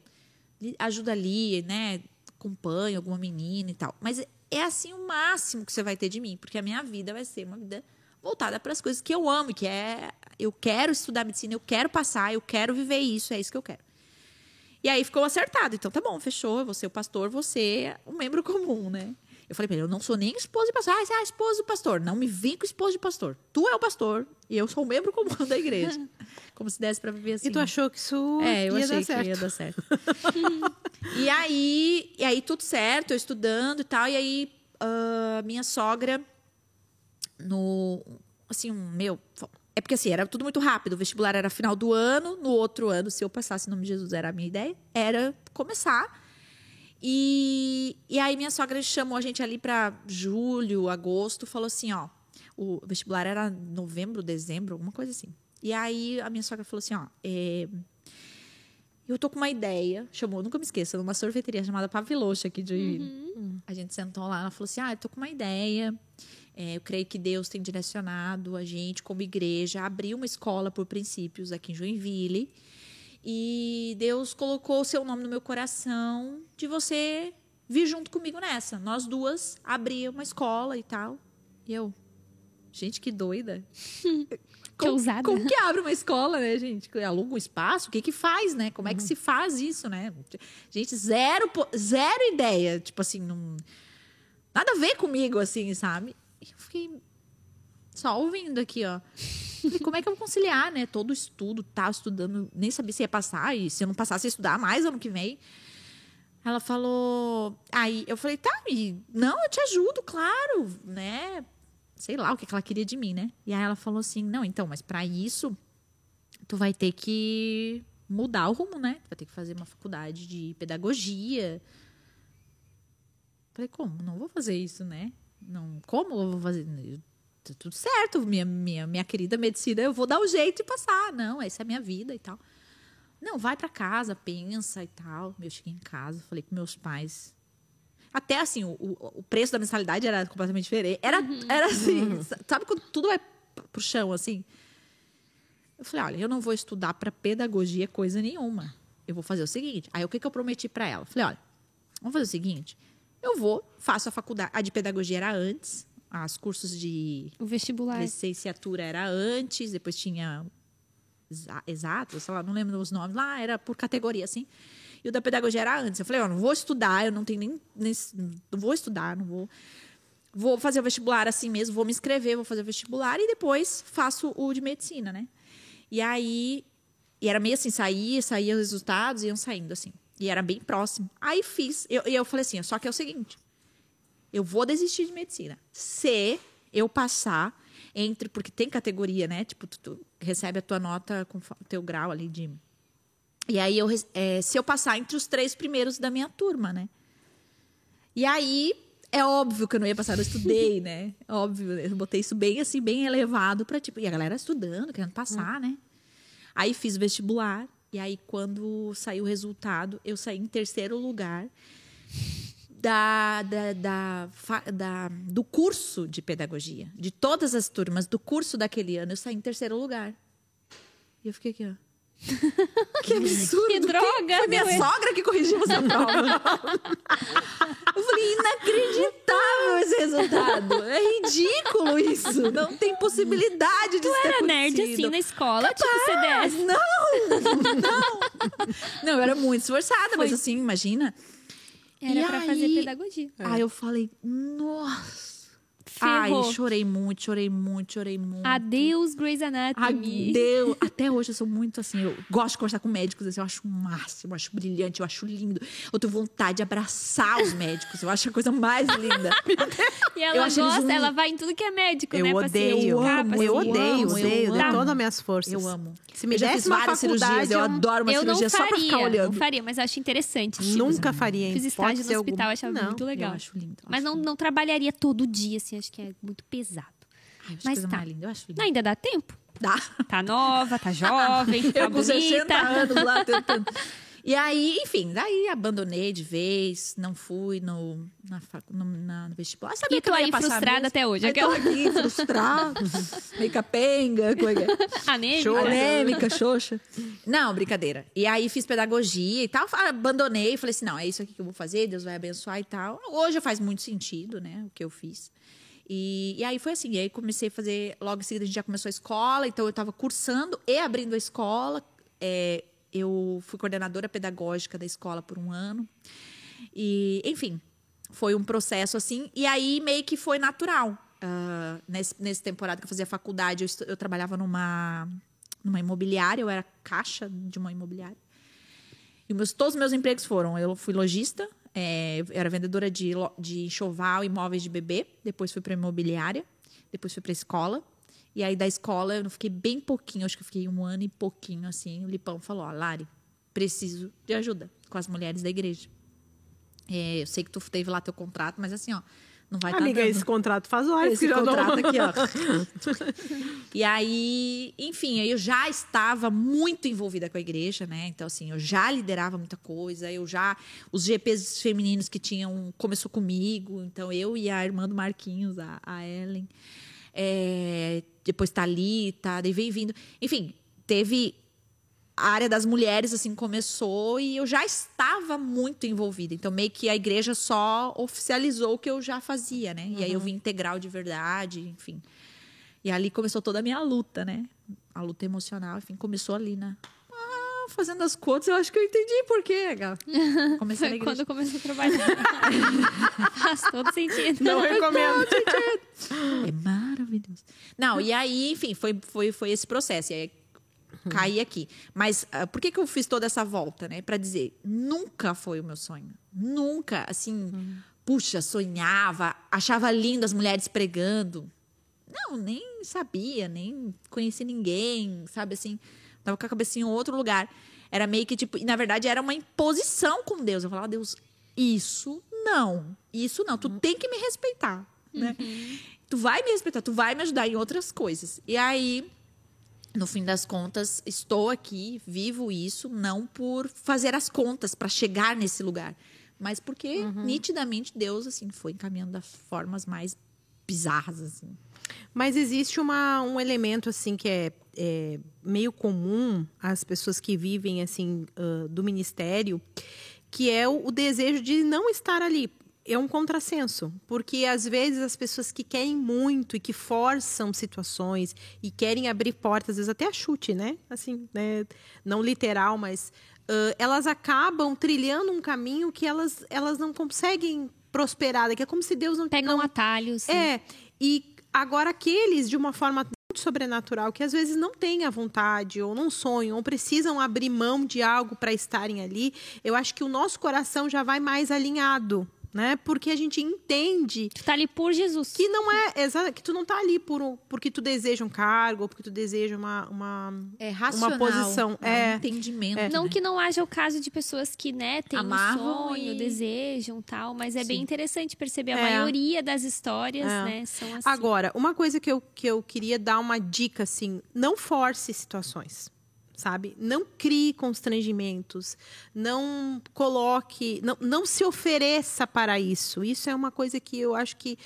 ajuda ali, né? Acompanho alguma menina e tal. Mas é assim o máximo que você vai ter de mim, porque a minha vida vai ser uma vida voltada para as coisas que eu amo, que é eu quero estudar medicina, eu quero passar, eu quero viver isso, é isso que eu quero. E aí ficou acertado. Então tá bom, fechou. Você é o pastor, você é um membro comum, né? Eu falei pra ele, eu não sou nem esposa de pastor. Ah, você é a esposa do pastor. Não me vem com esposa de pastor. Tu é o pastor e eu sou um membro comum da igreja. Como se desse pra viver assim. E tu achou que isso é, eu ia achei dar certo. que ia dar certo. e aí, e aí tudo certo, eu estudando e tal. E aí, uh, minha sogra, no assim, um, meu, é porque assim, era tudo muito rápido. O vestibular era final do ano, no outro ano, se eu passasse em nome de Jesus, era a minha ideia, era começar. E, e aí minha sogra chamou a gente ali para julho, agosto, falou assim, ó, o vestibular era novembro, dezembro, alguma coisa assim. E aí a minha sogra falou assim, ó, é, eu tô com uma ideia, chamou, nunca me esqueça, numa sorveteria chamada Paviloche aqui de uhum. A gente sentou lá, ela falou assim, ah, eu tô com uma ideia. É, eu creio que Deus tem direcionado a gente, como igreja, a abrir uma escola por princípios aqui em Joinville. E Deus colocou o seu nome no meu coração de você vir junto comigo nessa. Nós duas abrir uma escola e tal. E eu, gente, que doida. que ousada. Como que abre uma escola, né, gente? Aluga um espaço? O que que faz, né? Como é que uhum. se faz isso, né? Gente, zero, zero ideia. Tipo assim, não... Nada a ver comigo, assim, sabe? Eu fiquei só ouvindo aqui, ó. Como é que eu vou conciliar, né? Todo estudo, tá estudando, nem sabia se ia passar, e se eu não passasse, ia estudar mais ano que vem. Ela falou. Aí eu falei, tá, e, não, eu te ajudo, claro, né? Sei lá o que ela queria de mim, né? E aí ela falou assim: não, então, mas para isso, tu vai ter que mudar o rumo, né? Tu vai ter que fazer uma faculdade de pedagogia. Falei, como? Não vou fazer isso, né? Não, como eu vou fazer? Tá tudo certo, minha, minha, minha querida medicina, eu vou dar o um jeito de passar. Não, essa é a minha vida e tal. Não, vai para casa, pensa e tal. Eu cheguei em casa, falei com meus pais. Até assim, o, o preço da mensalidade era completamente diferente. Era, uhum. era assim, uhum. sabe quando tudo vai pro chão, assim? Eu falei, olha, eu não vou estudar para pedagogia coisa nenhuma. Eu vou fazer o seguinte. Aí o que, que eu prometi para ela? Falei, olha, vamos fazer o seguinte. Eu vou, faço a faculdade. A de pedagogia era antes, os cursos de. O vestibular. Licenciatura era antes, depois tinha exato, sei lá, não lembro os nomes. Lá era por categoria, assim. E o da pedagogia era antes. Eu falei, ó, não vou estudar, eu não tenho nem, nem. Não vou estudar, não vou. Vou fazer o vestibular assim mesmo, vou me inscrever, vou fazer o vestibular e depois faço o de medicina, né? E aí. E era meio assim, saía, saía os resultados, iam saindo, assim. E era bem próximo. Aí fiz. E eu, eu falei assim: só que é o seguinte: eu vou desistir de medicina. Se eu passar entre. Porque tem categoria, né? Tipo, tu, tu recebe a tua nota com o teu grau ali de. E aí, eu, é, se eu passar entre os três primeiros da minha turma, né? E aí, é óbvio que eu não ia passar, eu estudei, né? Óbvio, eu botei isso bem assim, bem elevado para tipo. E a galera estudando, querendo passar, hum. né? Aí fiz vestibular. E aí, quando saiu o resultado, eu saí em terceiro lugar da, da, da, da, do curso de pedagogia. De todas as turmas do curso daquele ano, eu saí em terceiro lugar. E eu fiquei aqui, ó. Que absurdo! Que droga! Foi minha sogra que corrigiu essa prova. eu falei, inacreditável esse resultado. É ridículo isso. Não tem possibilidade de tu ser era nerd assim na escola, Capaz, tipo CDS? Não! Não! Não, eu era muito esforçada, Foi. mas assim, imagina. Era e pra aí, fazer pedagogia. Aí eu falei, nossa Ferrou. Ai, chorei muito, chorei muito, chorei muito. Adeus, Grey's Anatomy. Adeus. Até hoje eu sou muito assim, eu gosto de conversar com médicos, assim, eu acho o máximo, eu acho brilhante, eu acho lindo. Eu tenho vontade de abraçar os médicos, eu acho a coisa mais linda. E ela Eu gosta, um- ela vai em tudo que é médico, Eu né? pra odeio. se educar, amo, pra Eu odeio, amo, odeio, eu de amo. todas as minhas forças. Eu amo. Se me eu desse fiz uma várias cirurgias, eu eu- adoro uma eu não cirurgia só pra ficar faria, olhando. não faria, mas eu acho interessante. Nunca faria, hein? Fiz estágio Pode no hospital, algum- achava Não. muito legal. Eu acho lindo. eu Mas acho não, lindo. não trabalharia todo dia, assim, acho que é muito pesado. Ai, eu mas coisa tá. linda, eu acho lindo. Ainda dá tempo. Dá. Tá nova, tá jovem, tá Eu com 60 bonita. anos lá tentando. E aí, enfim, daí abandonei de vez, não fui no, na, no, na, no vestibular. Sabia E que tô eu aí frustrada até hoje, tô aquela- aqui, frustrada, meio capenga, como é? Anêmica. Anêmica, xoxa. Não, brincadeira. E aí fiz pedagogia e tal, abandonei, falei assim, não, é isso aqui que eu vou fazer, Deus vai abençoar e tal. Hoje faz muito sentido, né, o que eu fiz. E, e aí foi assim, e aí comecei a fazer, logo em seguida a gente já começou a escola, então eu estava cursando e abrindo a escola. É, eu fui coordenadora pedagógica da escola por um ano. E, enfim, foi um processo assim. E aí meio que foi natural. Ah, nesse, nesse temporada que eu fazia faculdade, eu, eu trabalhava numa, numa imobiliária, eu era caixa de uma imobiliária. E meus, todos os meus empregos foram: eu fui lojista, é, eu era vendedora de, de enxoval e móveis de bebê, depois fui para imobiliária, depois fui para escola. E aí da escola eu fiquei bem pouquinho, acho que eu fiquei um ano e pouquinho assim. O Lipão falou: Ó, Lari, preciso de ajuda com as mulheres da igreja. É, eu sei que tu teve lá teu contrato, mas assim, ó, não vai estar Amiga, dando. esse contrato faz horas Esse que já não- contrato aqui, ó. e aí, enfim, eu já estava muito envolvida com a igreja, né? Então, assim, eu já liderava muita coisa, eu já. Os GPs femininos que tinham. Começou comigo, então eu e a irmã do Marquinhos, a, a Ellen. É, depois Thalita, daí veio vindo. Enfim, teve. A área das mulheres, assim, começou e eu já estava muito envolvida. Então, meio que a igreja só oficializou o que eu já fazia, né? E aí eu vim integral de verdade, enfim. E ali começou toda a minha luta, né? A luta emocional, enfim, começou ali, né? Ah, fazendo as contas, eu acho que eu entendi por quê, Gal. Comecei na Foi quando eu comecei a trabalhar. Faz todo sentido. Não recomendo. É maravilhoso. Não, e aí, enfim, foi, foi, foi esse processo. E aí caí aqui. Mas ah, por que, que eu fiz toda essa volta, né? Pra dizer, nunca foi o meu sonho. Nunca, assim, puxa, sonhava, achava lindo as mulheres pregando. Não, nem sabia, nem conheci ninguém, sabe assim? Tava com a cabecinha em outro lugar. Era meio que tipo, e na verdade era uma imposição com Deus. Eu falava, Deus, isso não, isso não, tu tem que me respeitar, né? Tu vai me respeitar, tu vai me ajudar em outras coisas. E aí, no fim das contas, estou aqui, vivo isso, não por fazer as contas para chegar nesse lugar, mas porque nitidamente Deus assim foi encaminhando das formas mais bizarras assim. Mas existe uma, um elemento assim que é, é meio comum às pessoas que vivem assim ah, do ministério, que é o, o desejo de não estar ali. É um contrassenso, porque às vezes as pessoas que querem muito e que forçam situações e querem abrir portas, às vezes até a chute, né? Assim, né? não literal, mas ah, elas acabam trilhando um caminho que elas, elas não conseguem prosperar, que é como se Deus não Pegam não, atalhos. sim. é, e agora aqueles de uma forma muito sobrenatural que às vezes não têm a vontade ou não sonham ou precisam abrir mão de algo para estarem ali, eu acho que o nosso coração já vai mais alinhado, né? Porque a gente entende Tu tá ali por Jesus. que não é que tu não tá ali por um- porque tu deseja um cargo ou porque tu deseja uma, uma É racional, posição, um é. entendimento. Não né? que não haja o caso de pessoas que, né, têm um Amarram sonho, e- desejam tal, mas é bem Sim. interessante perceber. A É. maioria das histórias, É. né, são assim. Agora, uma coisa que eu, que eu queria dar uma dica, assim, não force situações, sabe? Não crie constrangimentos, não coloque, não, não se ofereça para isso. Isso é uma coisa que eu acho que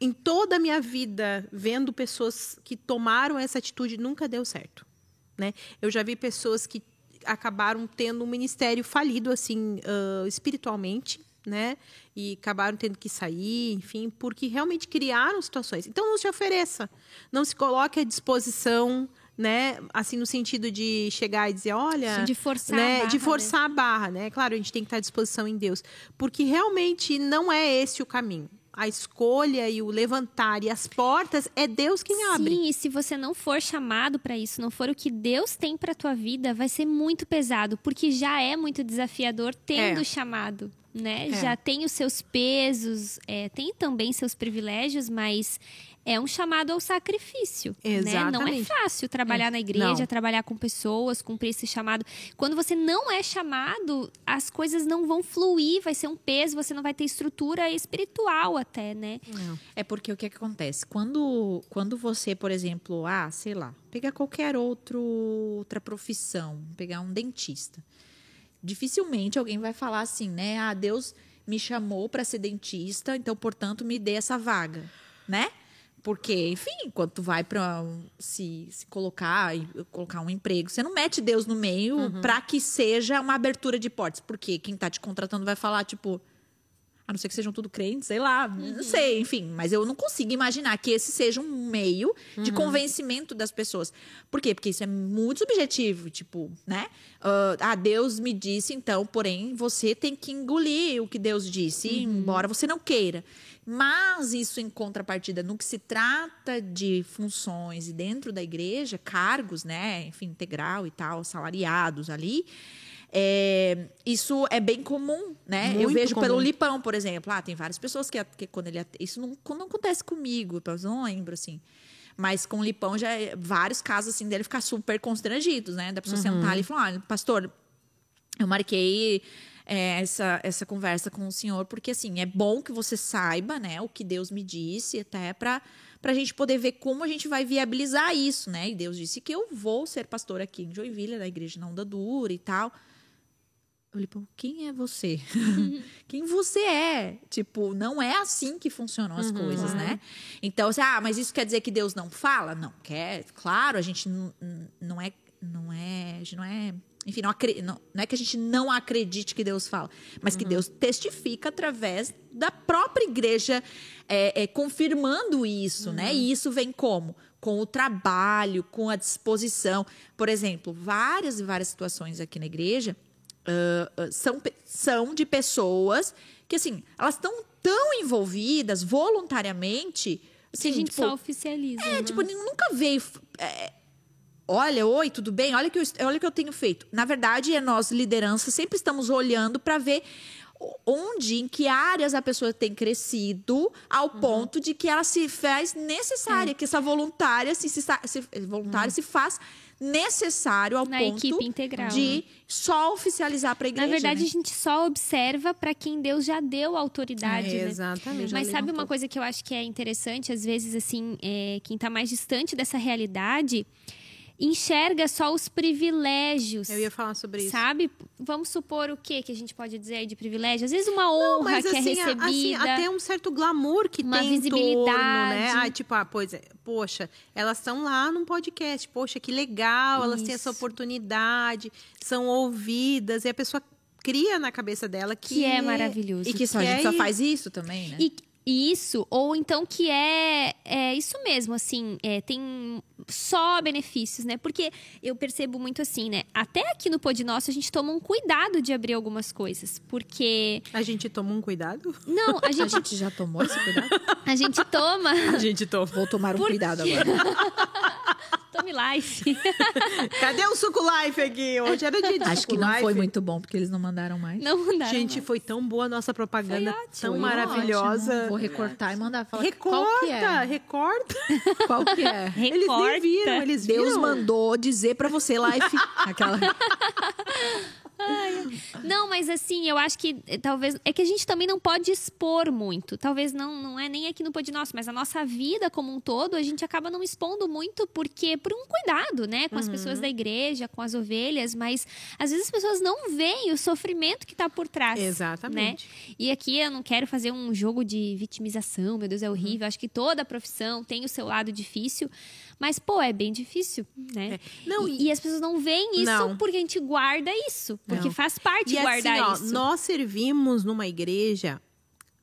em toda a minha vida, vendo pessoas que tomaram essa atitude, nunca deu certo, né? Eu já vi pessoas que acabaram tendo um ministério falido, assim, ah, espiritualmente, né? E acabaram tendo que sair, enfim, porque realmente criaram situações. Então, não se ofereça. Não se coloque à disposição, né? Assim, no sentido de chegar e dizer, olha... Sim, de forçar né? a barra, de forçar a barra, né? Claro, a gente tem que estar à disposição em Deus. Porque realmente não é esse o caminho. a escolha e o levantar e as portas é Deus quem abre. Sim, e se você não for chamado para isso, não for o que Deus tem para tua vida, vai ser muito pesado, porque já é muito desafiador tendo É. chamado, né? É. Já tem os seus pesos, é, tem também seus privilégios, mas é um chamado ao sacrifício, né? Não é Exatamente. fácil trabalhar na igreja, Não. trabalhar com pessoas, cumprir esse chamado. Quando você não é chamado, as coisas não vão fluir, vai ser um peso, você não vai ter estrutura espiritual até, né? É porque o que, que acontece? Quando, quando você, por exemplo, ah, sei lá, pegar qualquer outro, outra profissão, pegar um dentista. Dificilmente alguém vai falar assim, né? Ah, Deus me chamou para ser dentista, então, portanto, me dê essa vaga, né? Porque, enfim, quando tu vai para se, se colocar e colocar um emprego, você não mete Deus no meio para que seja uma abertura de portas. Porque quem tá te contratando vai falar, tipo, a não ser que sejam tudo crentes, sei lá, não sei, enfim. Mas eu não consigo imaginar que esse seja um meio de convencimento das pessoas. Por quê? Porque isso é muito subjetivo, tipo, né? Ah, ah, Deus me disse, então, porém, você tem que engolir o que Deus disse, embora você não queira. Mas isso em contrapartida, no que se trata de funções e dentro da igreja, cargos, né? Enfim, integral e tal, salariados ali. É, isso é bem comum, né? eu Muito vejo pelo comum. Lipão, por exemplo. Ah, tem várias pessoas que, que quando ele. Isso não, não acontece comigo, eu não lembro, assim. Mas com o Lipão, já é- vários casos assim dele ficar super constrangidos, né? Da pessoa sentar ali e falar: olha, pastor, eu marquei é, essa, essa conversa com o senhor, porque assim, é bom que você saiba, né, o que Deus me disse, até para a gente poder ver como a gente vai viabilizar isso, né? E Deus disse que eu vou ser pastor aqui em Joinville, na igreja na Onda Dura e tal. Eu falei, pô, quem é você? quem você é? Tipo, não é assim que funcionam as coisas, né? Então, assim, ah, mas isso quer dizer que Deus não fala? Não, quer. Claro, a gente não, não é. Não é. A gente não é. Enfim, não, não, não é que a gente não acredite que Deus fala, mas que Deus testifica através da própria igreja é, é, confirmando isso, né? E isso vem como? Com o trabalho, com a disposição. Por exemplo, várias e várias situações aqui na igreja ah, ah, são, são de pessoas que, assim, elas estão tão envolvidas voluntariamente. Que Assim, a gente tipo, só oficializa. é, né? tipo, nunca veio. é, olha, oi, tudo bem? Olha o que eu, olha que eu tenho feito. Na verdade, é nós, liderança, sempre estamos olhando para ver onde, em que áreas a pessoa tem crescido, ao Uhum. ponto de que ela se faz É. necessária, que essa voluntária se, se, se- voluntária se faz necessário ao Na ponto de só oficializar para a igreja. Na verdade, né? a gente só observa para quem Deus já deu autoridade, É, né? exatamente. Mas sabe uma coisa que eu acho que é interessante, às vezes, assim, é, quem tá mais distante dessa realidade enxerga só os privilégios. Eu ia falar sobre isso. Sabe? Vamos supor o que que a gente pode dizer aí de privilégio? Às vezes uma honra Mas que é assim, a- recebida. assim, até um certo glamour que Uma tem em torno, né? visibilidade. Ah, tipo, ah, pois é, poxa, elas estão lá num podcast, poxa, que legal, elas têm essa Isso. oportunidade, são ouvidas, e a pessoa cria na cabeça dela que, que é maravilhoso. E que só, a que gente é só isso. faz isso também, né? E isso, ou então que é, é isso mesmo, assim, é, tem só benefícios, né? Porque eu percebo muito assim, né? Até aqui no Pod Nosso a gente toma um cuidado de abrir algumas coisas, porque A gente toma um cuidado? não, a A gente gente já tomou esse cuidado? a gente toma, A gente toma. Vou tomar um Por cuidado agora. tome life. Cadê o Suco Life aqui? Hoje era dia de Acho que não Life. foi muito bom, porque eles não mandaram mais. Não mandaram. Gente, mais. foi tão boa a nossa propaganda, Foi ótimo. tão Foi maravilhosa. ótimo. Vou recortar e mandar. Falar qual Recorta, que é. recorta. Qual que é? Eles nem Recorta. viram, eles Deus viram. mandou dizer pra você, Life. Aquela... Não, mas assim, eu acho que eh, talvez. É que a gente também não pode expor muito. Talvez não, não é nem aqui no Pod Nosso, mas a nossa vida como um todo, a gente acaba não expondo muito porque por um cuidado, né? Com as pessoas da igreja, com as ovelhas, mas às vezes as pessoas não veem o sofrimento que tá por trás. Exatamente. Né? E aqui eu não quero fazer um jogo de vitimização, meu Deus, é horrível. Acho que toda profissão tem o seu lado difícil, mas, pô, é bem difícil, né? Não, e, e as pessoas não veem isso Não. porque a gente guarda isso, porque Não. faz parte E guardar assim, ó, isso. nós servimos numa igreja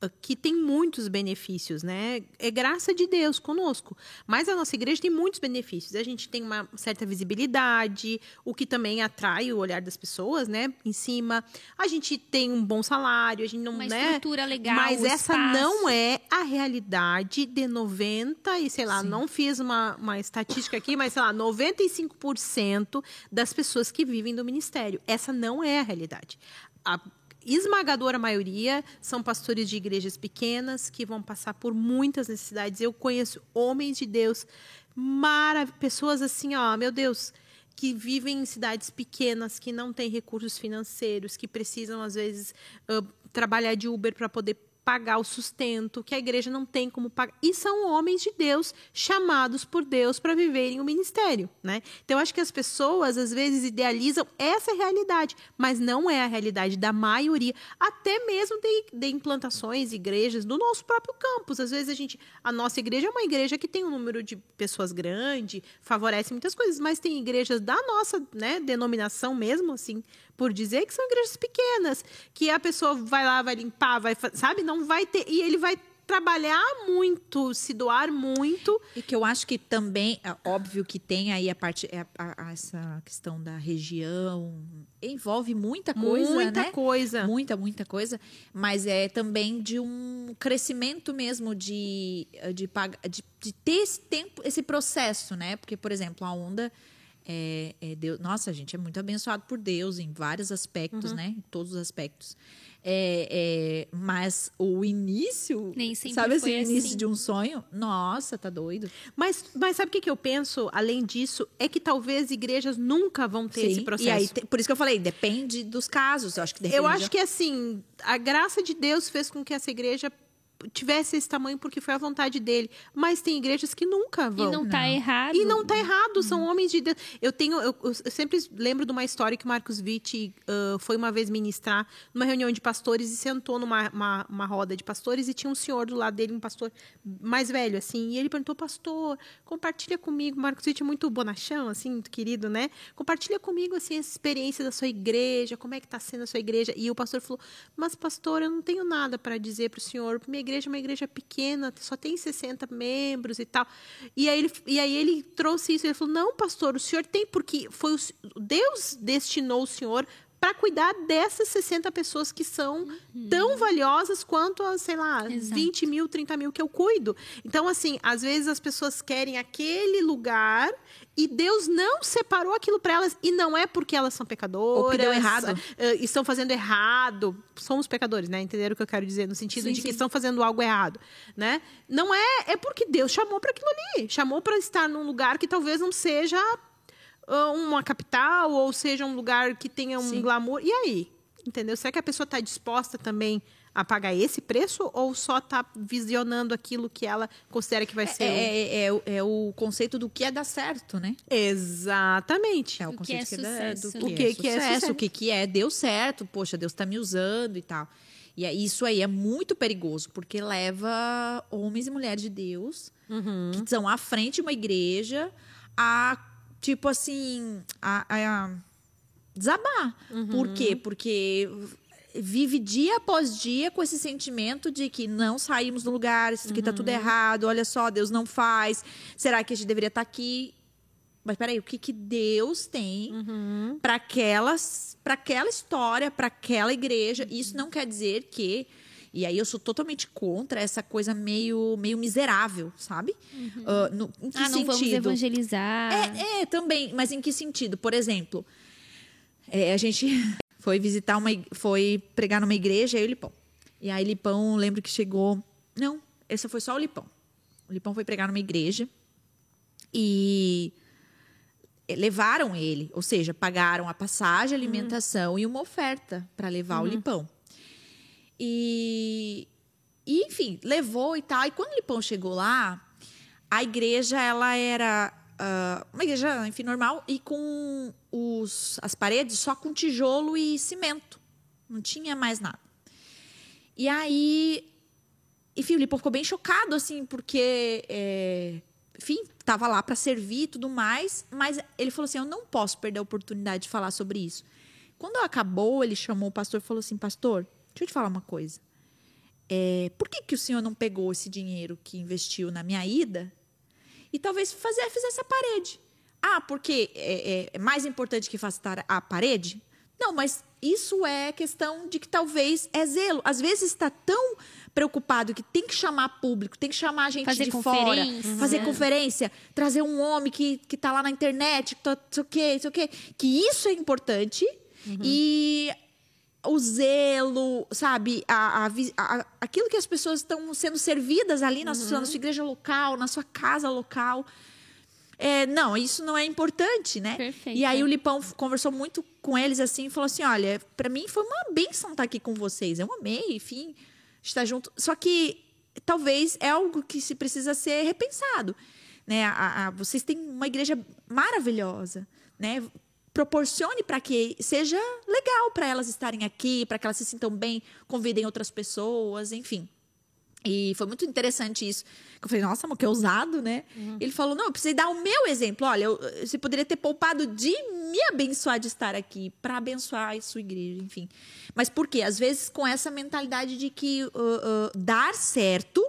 que tem muitos benefícios, né? É graça de Deus conosco. Mas a nossa igreja tem muitos benefícios. A gente tem uma certa visibilidade, o que também atrai o olhar das pessoas, né? Em cima. A gente tem um bom salário, a gente não, Uma né? estrutura legal, Mas essa espaço. não é a realidade de 90 e sei lá, Sim. não fiz uma, uma estatística aqui, mas sei lá, 95% das pessoas que vivem do ministério. Essa não é a realidade. A esmagadora maioria são pastores de igrejas pequenas que vão passar por muitas necessidades. Eu conheço homens de Deus, marav pessoas assim, ó, meu Deus, que vivem em cidades pequenas, que não têm recursos financeiros, que precisam às vezes ãh, trabalhar de Uber para poder pagar o sustento, que a igreja não tem como pagar. E são homens de Deus chamados por Deus para viverem o ministério, né? Então acho que as pessoas às vezes idealizam essa realidade, mas não é a realidade da maioria, até mesmo de, de implantações, igrejas do nosso próprio campus. Às vezes a gente, a nossa igreja é uma igreja que tem um número de pessoas grande, favorece muitas coisas, mas tem igrejas da nossa, né, denominação mesmo assim, por dizer que são igrejas pequenas, que a pessoa vai lá, vai limpar, vai, sabe, não vai ter e ele vai trabalhar muito, se doar muito. E que eu acho que também, é óbvio que tem aí a parte, é, a- a- essa questão da região, envolve muita coisa, muita né? coisa. Muita, muita coisa, mas é também de um crescimento mesmo de, de, de, de ter esse tempo, esse processo, né? Porque, por exemplo, a onda é, é Deus, nossa, a gente é muito abençoado por Deus em vários aspectos, né? Em todos os aspectos. É, é, mas o início, Nem sempre sabe assim, o início assim. de um sonho, nossa, tá doido. Mas, mas sabe o que, que eu penso, além disso? É que talvez igrejas nunca vão ter esse Sim, processo. E aí, por isso que eu falei, depende dos casos. Eu acho que Eu acho que assim, a graça de Deus fez com que essa igreja tivesse esse tamanho porque foi a vontade dele. Mas tem igrejas que nunca E vão. não tá errado. E não tá errado, são homens de Deus. Eu tenho, eu, eu sempre lembro de uma história que o Marcos Witt ah, foi uma vez ministrar numa reunião de pastores e sentou numa uma, uma roda de pastores e tinha um senhor do lado dele, um pastor mais velho, assim, e ele perguntou, pastor, compartilha comigo, o Marcos Witt é muito bonachão, assim, muito querido, né? Compartilha comigo, assim, essa experiência da sua igreja, como é que tá sendo a sua igreja. E o pastor falou, mas pastor, eu não tenho nada para dizer para o senhor, minha igreja é uma igreja pequena, só tem 60 membros e tal. E aí ele, e aí ele trouxe isso, ele falou: "Não, pastor, o senhor tem porque foi o, Deus destinou o senhor para cuidar dessas 60 pessoas que são tão valiosas quanto as, sei lá, Exato. 20 mil, 30 mil que eu cuido. Então, assim, às vezes as pessoas querem aquele lugar e Deus não separou aquilo para elas. E não é porque elas são pecadoras. Ou que deu errado. eh, estão fazendo errado. Somos pecadores, né? Entenderam o que eu quero dizer? No sentido Sim, de que sim. estão fazendo algo errado, né? Não é, é porque Deus chamou para aquilo ali, chamou para estar num lugar que talvez não seja ah, uma capital ou seja um lugar que tenha um Sim. glamour. E aí, entendeu? Será que a pessoa está disposta também a pagar esse preço ou só está visionando aquilo que ela considera que vai ser? É, o- é, é o- é o conceito do que é dar certo, né? Exatamente. É o, O que conceito é que, dá- sucesso, do né? que, O é que que é sucesso, o que, que é deu certo, poxa, Deus tá me usando e tal. E isso aí é muito perigoso, porque leva homens e mulheres de Deus Uhum. que estão à frente de uma igreja a, tipo assim, a, a desabar. Por quê? Porque vive dia após dia com esse sentimento de que não saímos do lugar, isso aqui tá tudo errado, olha só, Deus não faz. Será que a gente deveria estar aqui? Mas peraí, o que, que Deus tem Uhum. para aquelas, para aquela história, para aquela igreja? Isso não quer dizer que e aí eu sou totalmente contra essa coisa meio, meio miserável, sabe? Ah, no, em que Ah, não vamos sentido? evangelizar. É, é, também, mas em que sentido? Por exemplo, é, a gente foi visitar uma, foi pregar numa igreja, aí o Lipão. E aí Lipão, lembro que chegou, não, esse foi só o Lipão. O Lipão foi pregar numa igreja e levaram ele, ou seja, pagaram a passagem, a alimentação e uma oferta para levar o Lipão. E, e, enfim, levou e tal. E quando o Lipão chegou lá, a igreja ela era ah, uma igreja, enfim, normal e com os, as paredes só com tijolo e cimento. Não tinha mais nada. E aí, enfim, o Lipão ficou bem chocado, assim, porque, é, enfim, estava lá para servir e tudo mais, mas ele falou assim: eu não posso perder a oportunidade de falar sobre isso. Quando acabou, ele chamou o pastor e falou assim: Pastor, deixa eu te falar uma coisa. é, por que, que o senhor não pegou esse dinheiro que investiu na minha ida e talvez fazer, fizer essa parede? Ah, porque é, é, é mais importante que faça a parede? Não, mas isso é questão de que talvez é zelo. Às vezes está tão preocupado que tem que chamar público, tem que chamar gente Fazer de fora, fazer conferência, trazer um homem que, que tá lá na internet, que tá, sei o quê, sei o quê. Que isso é importante e o zelo, sabe? A, a a- aquilo que as pessoas estão sendo servidas ali na, sua, na sua igreja local, na sua casa local. É, não, isso não é importante, né? Perfeito, E aí o Lipão conversou muito com eles assim e falou assim: olha, pra mim foi uma benção estar aqui com vocês. Eu amei, enfim, estar junto. Só que talvez é algo que se precisa ser repensado. Né? A- a- vocês têm uma igreja maravilhosa, né? Proporcione para que seja legal para elas estarem aqui, para que elas se sintam bem, convidem outras pessoas, enfim. E foi muito interessante isso. Eu falei, nossa, mas que ousado, né? Ele falou, não, eu precisei dar o meu exemplo. Olha, eu- você poderia ter poupado de me abençoar de estar aqui, para abençoar a sua igreja, enfim. Mas por quê? Às vezes com essa mentalidade de que uh, uh, dar certo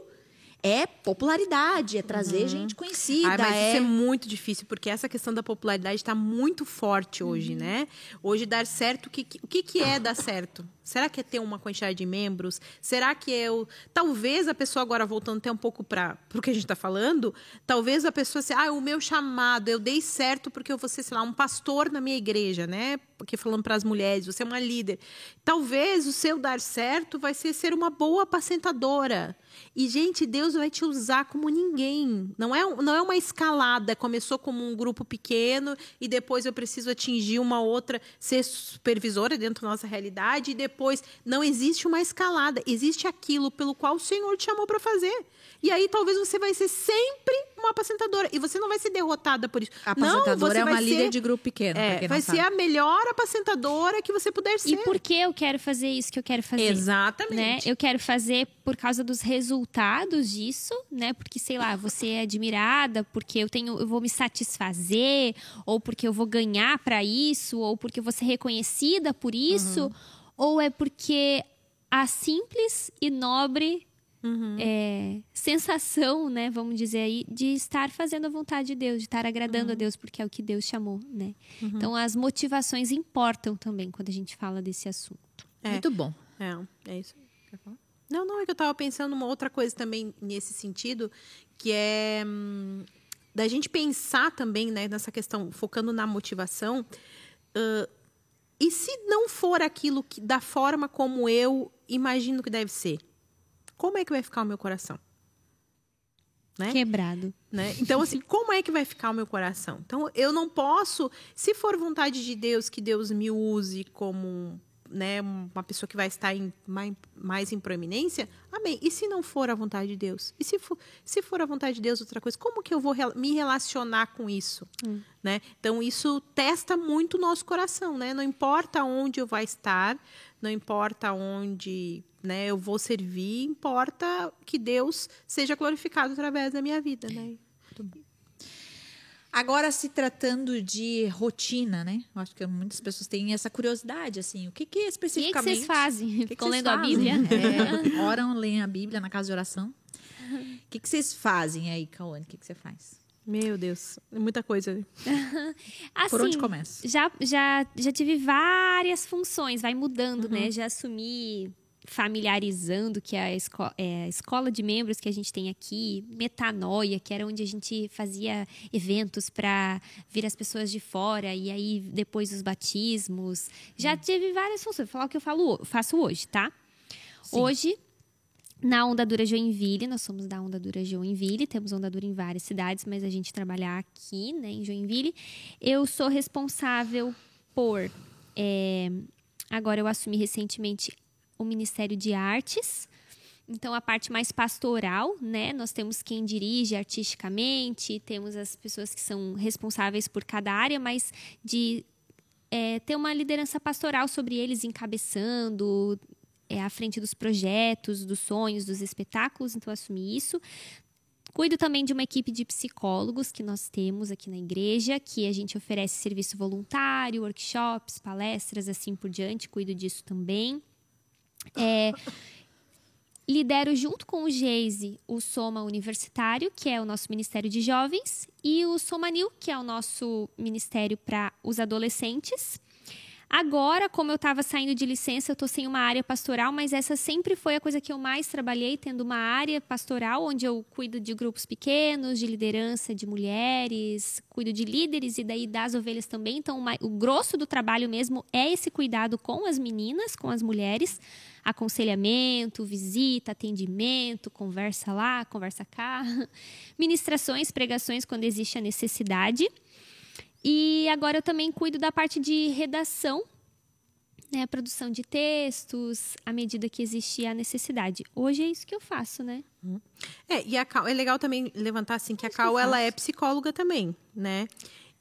é popularidade, é trazer gente conhecida. Ah, mas é... isso é muito difícil, porque essa questão da popularidade está muito forte Uhum. hoje, né? Hoje, dar certo, o que- o que, que é dar certo? Será que é ter uma quantidade de membros? Será que é o. Talvez a pessoa, agora voltando até um pouco para o que a gente está falando, talvez a pessoa assim, ah, o meu chamado, eu dei certo porque eu vou ser, sei lá, um pastor na minha igreja, né? Porque falando para as mulheres, você é uma líder. Talvez o seu dar certo vai ser ser uma boa apacentadora. E, gente, Deus vai te usar como ninguém. Não é, não é uma escalada. Começou como um grupo pequeno e depois eu preciso atingir uma outra, ser supervisora dentro da nossa realidade. E depois não existe uma escalada. Existe aquilo pelo qual o Senhor te chamou para fazer. E aí talvez você vai ser sempre uma apacentadora. E você não vai ser derrotada por isso. A não, você é uma vai líder ser, de grupo pequeno. é, quem não vai ser a melhor apacentadora que você puder ser. E por que eu quero fazer isso que eu quero fazer? Exatamente. né? Eu quero fazer por causa dos resultados disso, né? Porque sei lá, você é admirada, porque eu tenho, eu vou me satisfazer, ou porque eu vou ganhar para isso, ou porque eu vou ser reconhecida por isso, Uhum. Ou é porque a simples e nobre Uhum. é, sensação, né? Vamos dizer aí, de estar fazendo a vontade de Deus, de estar agradando Uhum. a Deus, porque é o que Deus chamou, né? Então as motivações importam também quando a gente fala desse assunto. É. Muito bom. É, é isso. Quer falar? Não, não, é que eu tava pensando uma outra coisa também nesse sentido, que é hum, da gente pensar também, né, nessa questão, focando na motivação. ãh, e se não for aquilo que, da forma como eu imagino que deve ser? Como é que vai ficar o meu coração? Né? Quebrado. né? Então, assim, como é que vai ficar o meu coração? Então, eu não posso, se for vontade de Deus, que Deus me use como né, uma pessoa que vai estar em, mai- mais em proeminência, amém. E se não for a vontade de Deus? E se for, se for a vontade de Deus outra coisa, como que eu vou rela- me relacionar com isso? Né? Então, isso testa muito o nosso coração, né? Não importa onde eu vou estar, não importa onde né, eu vou servir, importa que Deus seja glorificado através da minha vida, né? Agora, se tratando de rotina, né? Eu acho que muitas pessoas têm essa curiosidade, assim. O que, que O que, que especificamente... vocês fazem? O que que Ficam vocês lendo a fazem? Bíblia? É, oram, leem a Bíblia na casa de oração. O que, que vocês fazem aí, Cauane? O que, que você faz? Meu Deus, é muita coisa. Assim, Por onde começa? Já, já, já tive várias funções, vai mudando, Uhum. né? Já assumi familiarizando, que é a, esco é a escola de membros que a gente tem aqui, Metanoia, que era onde a gente fazia eventos para vir as pessoas de fora, e aí depois os batismos. Já Hum. tive várias funções. Vou falar o que eu falo, faço hoje, tá? Hoje, na Onda Dura Joinville, nós somos da Onda Dura Joinville, temos Onda Dura em várias cidades, mas a gente trabalha aqui, né, em Joinville. Eu sou responsável por. é, agora eu assumi recentemente o Ministério de Artes. Então, a parte mais pastoral, né? Nós temos quem dirige artisticamente, temos as pessoas que são responsáveis por cada área, mas de é, ter uma liderança pastoral sobre eles, encabeçando, é, à frente dos projetos, dos sonhos, dos espetáculos. Então, assumi isso. Cuido também de uma equipe de psicólogos que nós temos aqui na igreja, que a gente oferece serviço voluntário, workshops, palestras, assim por diante. Cuido disso também. É, lidero junto com o Geise o Soma Universitário, que é o nosso Ministério de Jovens, e o Somanil, que é o nosso Ministério para os Adolescentes. Agora, como eu estava saindo de licença, eu estou sem uma área pastoral, mas essa sempre foi a coisa que eu mais trabalhei, tendo uma área pastoral onde eu cuido de grupos pequenos, de liderança de mulheres, cuido de líderes e daí das ovelhas também. Então, o grosso do trabalho mesmo é esse cuidado com as meninas, com as mulheres, aconselhamento, visita, atendimento, conversa lá, conversa cá, ministrações, pregações quando existe a necessidade. E agora eu também cuido da parte de redação, né, produção de textos, à medida que existia a necessidade. Hoje é isso que eu faço, né? É, e a Cal, é legal também levantar assim que a Cal ela é psicóloga também, né?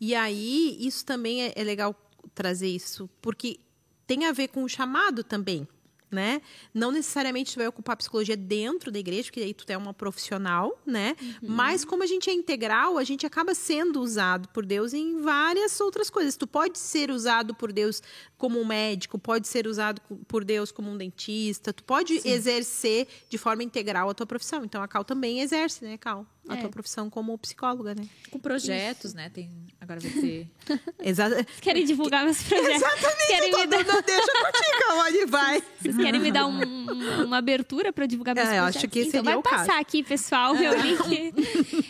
E aí isso também é, é legal trazer isso, porque tem a ver com o chamado também, né? Não necessariamente tu vai ocupar psicologia dentro da igreja, porque aí tu é uma profissional, né? Uhum. Mas como a gente é integral, a gente acaba sendo usado por Deus em várias outras coisas. Tu pode ser usado por Deus como um médico, pode ser usado por Deus como um dentista, tu pode Sim. exercer de forma integral a tua profissão. Então a Cal também exerce, né, Cal? A é. tua profissão como psicóloga, né? Com projetos, Isso. né? Tem, agora vai ter. Exato. Querem divulgar meus projetos? Exatamente. Querem me dar... Não deixa curtir, Cal, vai. Vocês querem me dar um, uma abertura para divulgar meus é, projetos? Acho que então, vai o passar caso. aqui, pessoal, meu link.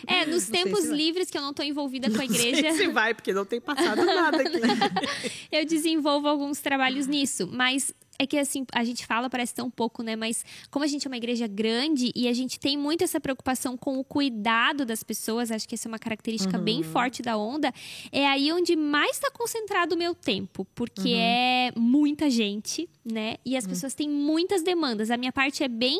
É, nos não tempos livres que eu não estou envolvida com a igreja. Não sei se vai, porque não tem passado nada aqui. eu desenvolvo alguns trabalhos nisso isso, mas é que assim, a gente fala, parece tão pouco, né? Mas como a gente é uma igreja grande e a gente tem muito essa preocupação com o cuidado das pessoas, acho que essa é uma característica uhum. bem forte da onda, é aí onde mais está concentrado o meu tempo, porque uhum. é muita gente, né? E as uhum. pessoas têm muitas demandas. A minha parte é bem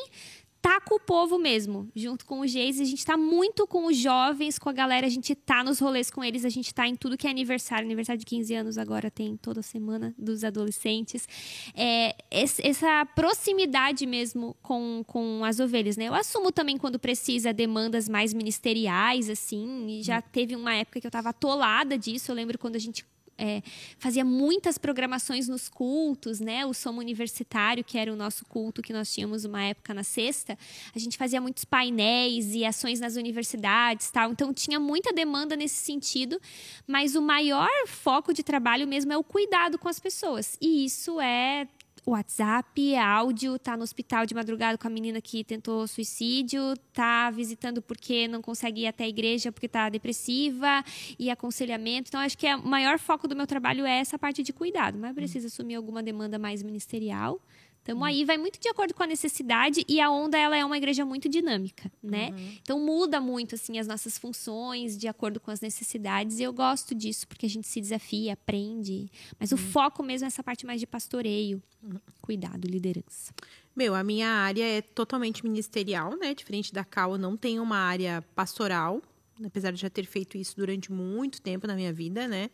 tá com o povo mesmo, junto com o Geise. A gente tá muito com os jovens, com a galera, a gente tá nos rolês com eles, a gente tá em tudo que é aniversário. Aniversário de 15 anos agora tem toda semana dos adolescentes. É, essa proximidade mesmo com, com as ovelhas, né? Eu assumo também quando precisa demandas mais ministeriais, assim. E já teve uma época que eu tava atolada disso. Eu lembro quando a gente é, fazia muitas programações nos cultos, né? O Somo Universitário, que era o nosso culto que nós tínhamos uma época na sexta, a gente fazia muitos painéis e ações nas universidades, tal. Então tinha muita demanda nesse sentido, mas o maior foco de trabalho mesmo é o cuidado com as pessoas. E isso é WhatsApp, áudio, tá no hospital de madrugada com a menina que tentou suicídio, tá visitando porque não consegue ir até a igreja porque tá depressiva e aconselhamento. Então acho que é, o maior foco do meu trabalho é essa parte de cuidado, mas precisa assumir alguma demanda mais ministerial. Estamos aí, vai muito de acordo com a necessidade e a Onda ela é uma igreja muito dinâmica, né? Uhum. Então muda muito assim as nossas funções de acordo com as necessidades e eu gosto disso porque a gente se desafia, aprende, mas uhum. o foco mesmo é essa parte mais de pastoreio, uhum. cuidado, liderança. Meu, a minha área é totalmente ministerial, né? Diferente da Cal, eu não tenho uma área pastoral, apesar de já ter feito isso durante muito tempo na minha vida, né?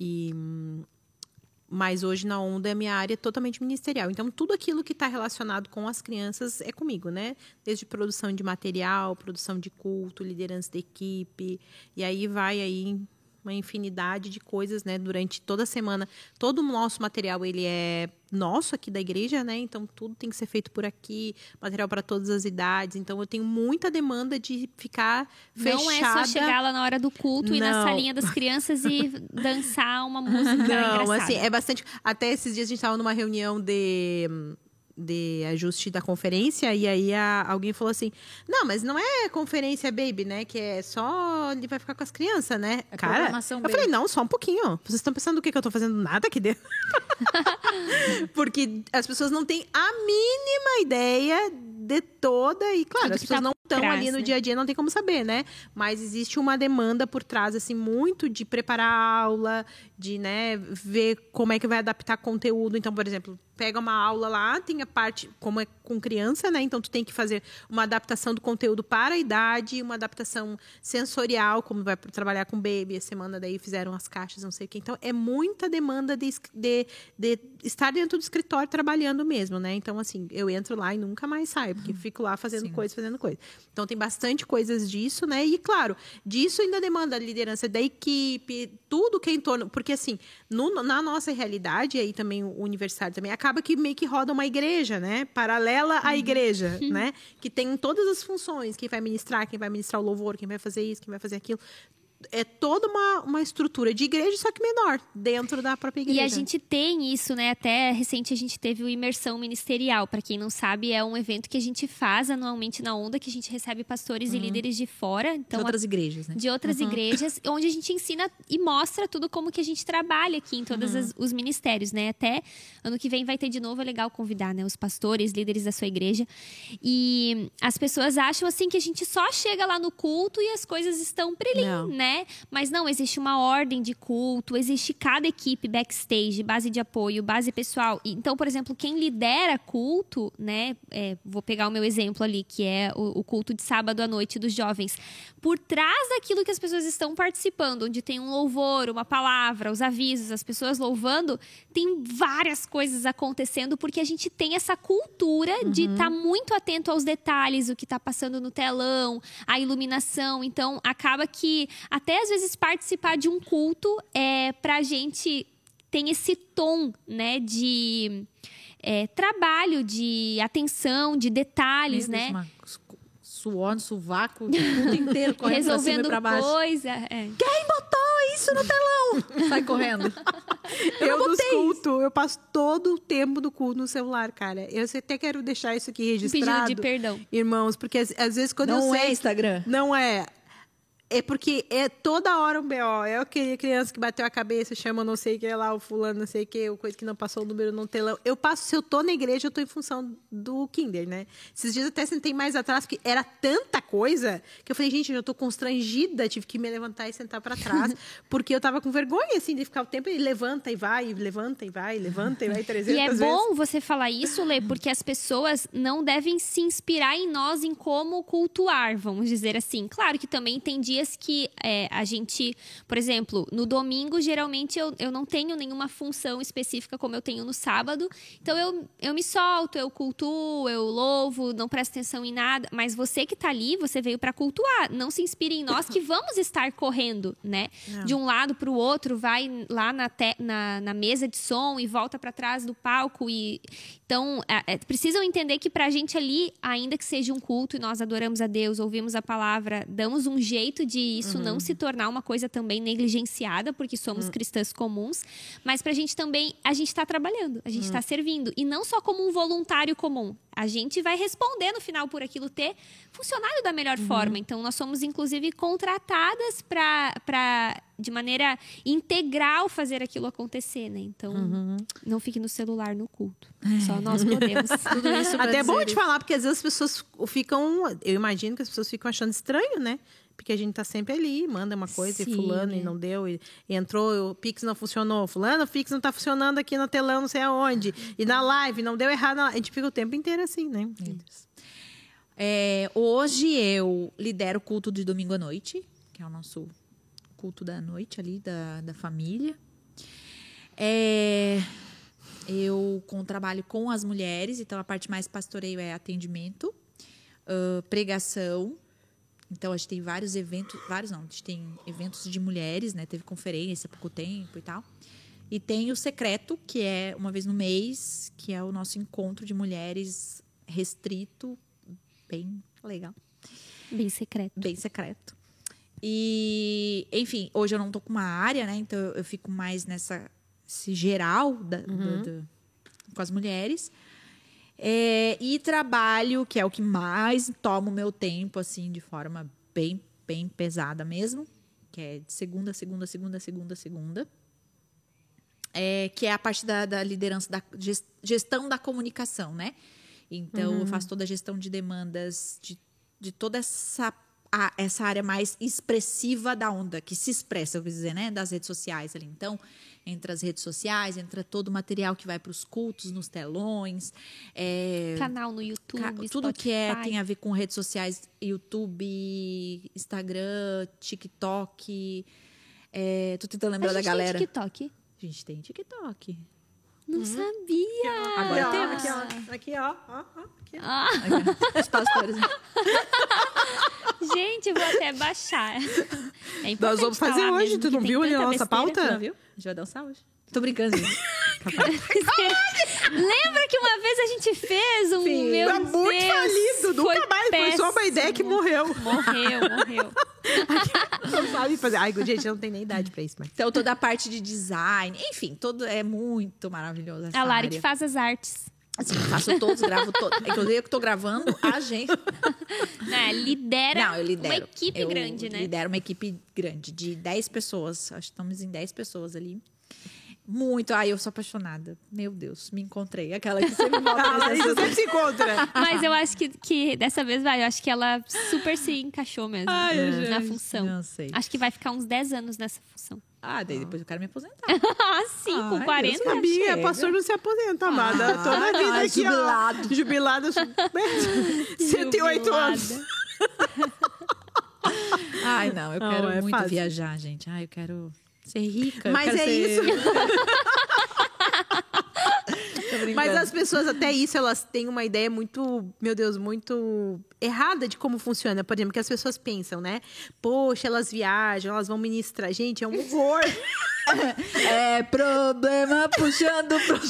E mas hoje na Onda a minha área é totalmente ministerial. Então tudo aquilo que está relacionado com as crianças é comigo, né? Desde produção de material, produção de culto, liderança da equipe, e aí vai aí uma infinidade de coisas, né? Durante toda a semana, todo o nosso material ele é nosso aqui da igreja, né? Então tudo tem que ser feito por aqui, material para todas as idades. Então eu tenho muita demanda de ficar fechada. Não é só chegar lá na hora do culto e na salinha das crianças e dançar uma música Não, engraçada. assim, é bastante. Até esses dias a gente estava numa reunião de de ajuste da conferência e aí a, alguém falou assim não mas não é conferência baby né que é só ele vai ficar com as crianças né? É cara eu baby. falei não só um pouquinho vocês estão pensando o que que eu tô fazendo nada aqui dentro? Porque as pessoas não têm a mínima ideia de toda e claro Tudo as pessoas tá não estão ali no né? dia a dia não tem como saber né? Mas existe uma demanda por trás assim muito de preparar a aula de né ver como é que vai adaptar conteúdo. Então por exemplo pega uma aula lá, tem a parte, como é com criança, né? Então tu tem que fazer uma adaptação do conteúdo para a idade, uma adaptação sensorial, como vai trabalhar com baby, a semana daí fizeram as caixas, não sei o quê. Então é muita demanda de, de, de estar dentro do escritório trabalhando mesmo, né? Então, assim, eu entro lá e nunca mais saio. Porque fico lá fazendo coisa, fazendo coisa. Então tem bastante coisas disso, né? E claro, disso ainda demanda a liderança da equipe, tudo que é em torno. Porque assim, no, na nossa realidade, aí também o universitário também, acaba que meio que roda uma igreja, né? Paralela à igreja, né? Que tem todas as funções, quem vai ministrar, quem vai ministrar o louvor, quem vai fazer isso, quem vai fazer aquilo é toda uma, uma estrutura de igreja, só que menor, dentro da própria igreja. E a gente tem isso, né? Até recente a gente teve o Imersão Ministerial. Para quem não sabe, é um evento que a gente faz anualmente na Onda, que a gente recebe pastores uhum. e líderes de fora. Então, de outras a, igrejas, né? De outras uhum. igrejas, onde a gente ensina e mostra tudo como que a gente trabalha aqui em todos uhum. os ministérios, né? Até ano que vem vai ter de novo, é legal convidar, né? Os pastores, líderes da sua igreja. E as pessoas acham, assim, que a gente só chega lá no culto e as coisas estão prelim, né? Mas não, existe uma ordem de culto, existe cada equipe backstage, base de apoio, base pessoal. Então, por exemplo, quem lidera culto, né? É, vou pegar o meu exemplo ali, que é o, o culto de sábado à noite dos jovens. Por trás daquilo que as pessoas estão participando, onde tem um louvor, uma palavra, os avisos, as pessoas louvando, tem várias coisas acontecendo, porque a gente tem essa cultura uhum. de estar tá muito atento aos detalhes, o que está passando no telão, a iluminação. Então, acaba que a até às vezes participar de um culto é para a gente tem esse tom, né, de é, trabalho, de atenção, de detalhes, Meu né? Deus, suor no sovaco, o mundo inteiro correndo Resolvendo pra cima coisa. É. Quem botou isso no telão? Sai correndo. eu, eu dos cultos, eu passo todo o tempo do culto no celular, cara. Eu até quero deixar isso aqui registrado. Pedido de perdão. Irmãos, porque às, às vezes quando não eu sei... Não é Instagram. Não é. É porque é toda hora um BO. É aquele criança que bateu a cabeça, chama não sei o que lá, o fulano, não sei o que, o coisa que não passou o número no telão. Eu passo, se eu tô na igreja, eu tô em função do Kinder, né? Esses dias até sentei mais atrás, porque era tanta coisa que eu falei, gente, eu já tô constrangida, tive que me levantar e sentar para trás, porque eu tava com vergonha, assim, de ficar o tempo e levanta e vai, levanta e vai, levanta e vai 300 E é vezes. bom você falar isso, Lê, porque as pessoas não devem se inspirar em nós em como cultuar, vamos dizer assim. Claro que também tem dias dias que é, a gente, por exemplo, no domingo, geralmente eu, eu não tenho nenhuma função específica como eu tenho no sábado. Então eu, eu me solto, eu cultuo, eu louvo, não presto atenção em nada. Mas você que está ali, você veio para cultuar. Não se inspire em nós que vamos estar correndo, né? Não. De um lado para o outro, vai lá na, te, na, na, mesa de som e volta para trás do palco. e Então, é, é, precisam entender que para a gente ali, ainda que seja um culto e nós adoramos a Deus, ouvimos a palavra, damos um jeito de isso uhum. não se tornar uma coisa também negligenciada, porque somos uhum. cristãs comuns, mas para a gente também, a gente está trabalhando, a gente está uhum. servindo. E não só como um voluntário comum. A gente vai responder no final por aquilo ter funcionado da melhor uhum. forma. Então, nós somos, inclusive, contratadas para, de maneira integral, fazer aquilo acontecer, né? Então, uhum. não fique no celular no culto. Só nós podemos. Tudo isso Até é bom te falar, porque às vezes as pessoas ficam. Eu imagino que as pessoas ficam achando estranho, né? Porque a gente tá sempre ali, manda uma coisa Sim, e fulano é. e não deu, e, e, entrou, o Pix não funcionou. Fulano, o Pix não tá funcionando aqui no telão, não sei aonde. E na live, não deu errado. A gente fica o tempo inteiro assim, né? É, hoje eu lidero o culto de domingo à noite, que é o nosso culto da noite ali, da, da família. É, eu com, trabalho com as mulheres, então a parte mais pastoreio é atendimento, uh, pregação então a gente tem vários eventos, vários não, a gente tem eventos de mulheres, né? Teve conferência há pouco tempo e tal. E tem o secreto, que é uma vez no mês, que é o nosso encontro de mulheres restrito, bem legal. Bem secreto. Bem secreto. E, enfim, hoje eu não tô com uma área, né? Então eu fico mais nessa geral da, uhum. do, do, com as mulheres. É, e trabalho, que é o que mais toma o meu tempo, assim, de forma bem, bem pesada mesmo. Que é de segunda, segunda, segunda, segunda, segunda. É, que é a parte da, da, liderança, da gestão da comunicação, né? Então, uhum. eu faço toda a gestão de demandas, de, de toda essa, a, essa área mais expressiva da onda, que se expressa, eu vou dizer, né? Das redes sociais ali. Então, entra as redes sociais, entra todo o material que vai para os cultos, nos telões. É, Canal no YouTube, ca Tudo Spotify. que é, tem a ver com redes sociais, YouTube, Instagram, TikTok. É, tô tentando lembrar da galera. Tem TikTok? A gente tem TikTok. Não sabia. Agora, Eu ó, tenho- aqui, ó. Aqui, ó. ó, ó, aqui, ó. Ah, Aqui, Os pastores. gente, eu vou até baixar. É Nós vamos fazer hoje, mesmo tu que não viu ali a tanta nossa besteira. pauta? Não, viu? A gente vai dançar hoje. Tô brincando, gente. Lembra que uma vez a gente fez um Sim. meu Tá muito Deus, falido. Nunca mais. Foi só uma ideia que péssimo. morreu. Morreu, morreu. Não sabe fazer. Ai, gente, não tem nem idade pra isso, mas. Então, toda a parte de design, enfim, todo é muito maravilhoso. Essa A Lari área. que faz as artes. Assim, faço todos, gravo todos. Inclusive, eu que tô gravando a gente. né? Lidera Não, eu lidero. uma equipe Eu grande, né? lidero uma equipe grande, de 10 pessoas. Acho que estamos em 10 pessoas ali. Muito. Ai, eu sou apaixonada. Meu Deus, me encontrei. Aquela que sempre volta Ah, nessas isso sempre se encontra. Mas eu acho que, que dessa vez vai, eu acho que ela super se encaixou mesmo Ai, na gente, função. Não sei. Acho que vai ficar uns 10 anos nessa função. Ah, daí depois eu quero me aposentar. Ah, sim, com Deus 40. me Sabia, chega. pastor não se aposenta, amada. Ah, Toda a vida aqui, jubilado. ó. Jubilado. 108 anos. Jubilada. Ai, não, eu Não, quero é muito fácil. viajar, gente. Ai, eu quero ser rica. Mas é ser- isso. Brincando. Mas as pessoas, até isso, elas têm uma ideia muito, meu Deus, muito errada de como funciona. Por exemplo, que as pessoas pensam, né? Poxa, elas viajam, elas vão ministrar. Gente, é um horror. É problema puxando pro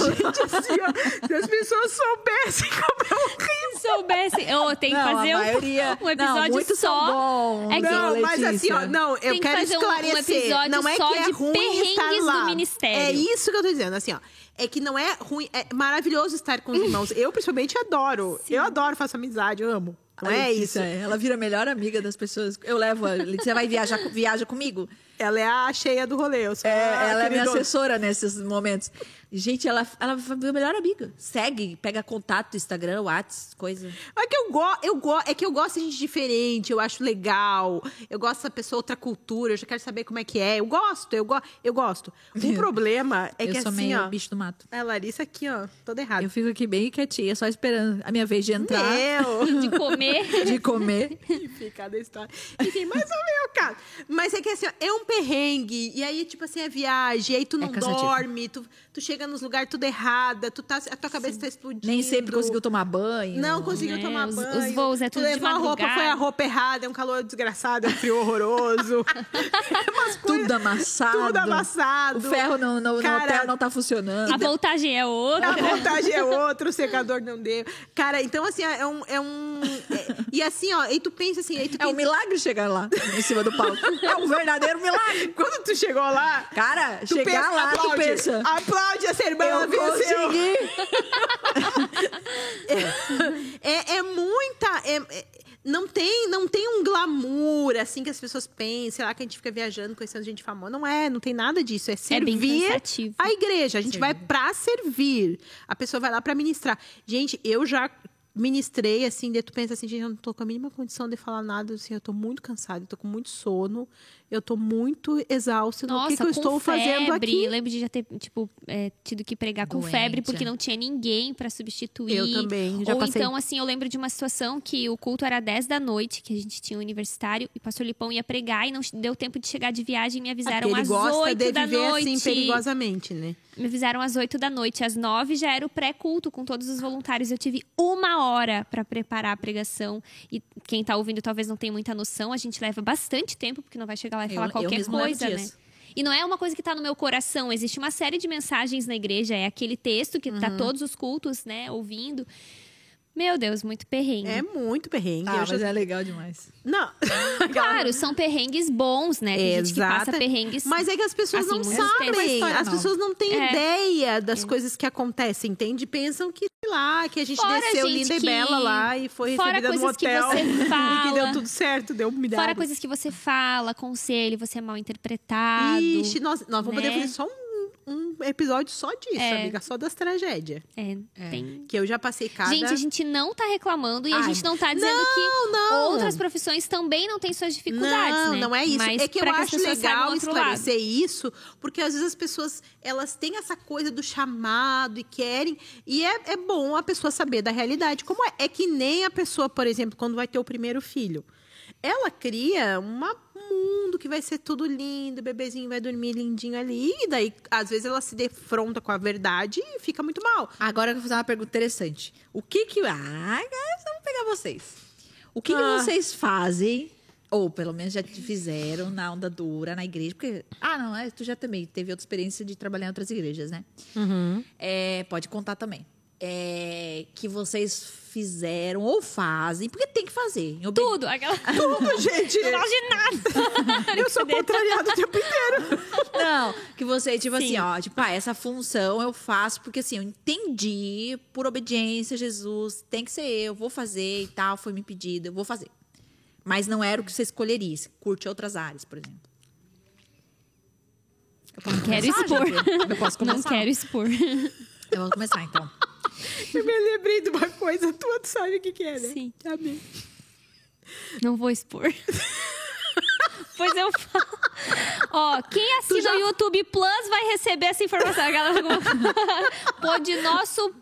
assim, ó, se as pessoas soubessem como é horrível. Se soubesse, eu tenho que Não, fazer um, maioria, um episódio não, só. Bons, É que- Não, mas assim, ó, não, eu Tem que quero fazer um- um esclarecer. episódio não é só que é de ruim estar lá. do ministério. É isso que eu tô dizendo, assim, ó. É que não é ruim, é maravilhoso estar com os irmãos. Eu, principalmente, adoro. Eu adoro, faço amizade, eu amo. Não é isso. Ela vira a melhor amiga das pessoas. Eu levo a Letícia, vai viajar, viaja comigo. Ela é a cheia do rolê. Eu sou É, ela é minha assessora nesses momentos. Gente, ela, ela foi minha melhor amiga. Segue, pega contato, Instagram, WhatsApp, coisa. É que eu, go eu go é que eu gosto de gente diferente, eu acho legal. Eu gosto dessa pessoa, outra cultura, eu já quero saber como é que é. Eu gosto, eu, go eu gosto. O problema é eu que sou assim, meio ó. bicho do mato. A Larissa aqui, ó, toda errada. Eu fico aqui bem quietinha, só esperando a minha vez de entrar, Meu! De comer. de comer. Enfim, cada história. Enfim, mas não é o caso. Mas é que assim, ó, é um perrengue. E aí, tipo assim, é viagem. E aí tu não cansativo. dorme. Tu, tu chega nos lugares tudo errada. Tu tá, a tua cabeça tá explodindo. Nem sempre conseguiu tomar banho. Não conseguiu É, tomar os- banho. os voos é Tu tudo de levou a roupa, foi a roupa errada. É um calor desgraçado, é um frio horroroso. É Tudo amassado. Tudo amassado. O ferro no, no, no Cara, hotel não tá funcionando. A voltagem é outra. A vontade é outra, o secador não deu. Cara, então assim, é um. É um é- e assim, ó, e tu pensa assim, aí tu É um milagre chegar lá, em cima do palco. É um verdadeiro milagre. Quando tu chegou lá, Cara, tu chegar pensa, lá, aplaude, tu pensa. Aplaude essa irmã, ela Eu venceu. consegui. É, é muita. é- é- não, tem, não tem um glamour, assim, que as pessoas pensam, sei lá, que a gente fica viajando, conhecendo gente famosa. Não é, não tem nada disso. É É bem servir cansativo. a igreja. A gente vai pra servir. A pessoa vai lá pra ministrar. Gente, eu já ministrei, assim, daí tu pensa assim, gente, eu não tô com a mínima condição de falar nada, assim, eu tô muito cansada, tô com muito sono, eu tô muito exausta. o Nossa, que, que eu com estou fazendo febre. aqui? Lembro de já ter, tipo, é, tido que pregar com Doente, febre porque é. não tinha ninguém pra substituir. Eu também, já Ou passei. então, assim, eu lembro de uma situação que o culto era 10 da noite, que a gente tinha um universitário, e o pastor Lipão ia pregar e não deu tempo de chegar de viagem e me avisaram Porque ele às gosta 8 de da viver noite. assim perigosamente, né? Me avisaram às 8 da noite. Às 9 já era o pré-culto com todos os voluntários. Eu tive uma hora para preparar a pregação. E quem tá ouvindo talvez não tenha muita noção. A gente leva bastante tempo, porque não vai chegar lá Eu- falar eu qualquer levo coisa, né? E não é uma coisa que tá no meu coração. Existe uma série de mensagens na igreja. É aquele texto que Uhum. tá todos os cultos, né, ouvindo. Meu Deus, muito perrengue. É muito perrengue. Ah, eu mas já... é legal demais. Não. Claro, são perrengues bons, né? Tem gente que passa Exata. perrengues. Mas é que as pessoas Assim, não sabem. As pessoas não têm É. ideia das coisas que acontecem, entende? Pensam que, sei lá, que a gente Fora, desceu gente, linda e que- bela lá e foi fora recebida no coisas que hotel. você e que fala. deu tudo certo, deu milhares. Fora coisas que você fala, conselho, você é mal interpretado. Ixi, nós, nós vamos né? poder fazer só um, um episódio só disso, É. amiga. Só das tragédias. É, tem. Que eu já passei cada... Gente, a gente não tá reclamando e a Ai, gente não tá dizendo não, que não. outras profissões também não têm suas dificuldades, não, né? não é isso. Mas é que eu acho legal outro lado. esclarecer isso, porque às vezes as pessoas elas têm essa coisa do chamado e querem. E é, é bom a pessoa saber da realidade. Como é? É que nem a pessoa, por exemplo, quando vai ter o primeiro filho. Ela cria uma, mundo, que vai ser tudo lindo, o bebezinho vai dormir lindinho ali. E daí, às vezes, ela se defronta com a verdade e fica muito mal. Agora eu vou fazer uma pergunta interessante. O que que... Ah, vamos pegar vocês. O que, que Ah. vocês fazem, ou pelo menos já te fizeram na onda dura, na igreja? Porque... Ah, não, é, tu já também teve outra experiência de trabalhar em outras igrejas, né? É, pode contar também. É, que vocês fizeram ou fazem, porque tem que fazer. Tudo. Aquela... Tudo, gente! Não gosto de nada. Eu sou contrariada o tempo inteiro. Não, que você, tipo Sim. assim, ó, tipo, ah, essa função eu faço porque assim, eu entendi por obediência, Jesus, tem que ser eu, vou fazer e tal, foi me pedido, eu vou fazer. Mas não era o que você escolheria, você curte outras áreas, por exemplo. Eu posso Quero começar, expor. Eu posso começar. Não quero expor. Eu vou começar, então. Eu me lembrei de uma coisa tua, tu sabe o que, que é, né? Sim. Tá bem. Não vou expor. pois eu falo. Ó, quem assina o YouTube Plus vai receber essa informação. A galera Pô, de nosso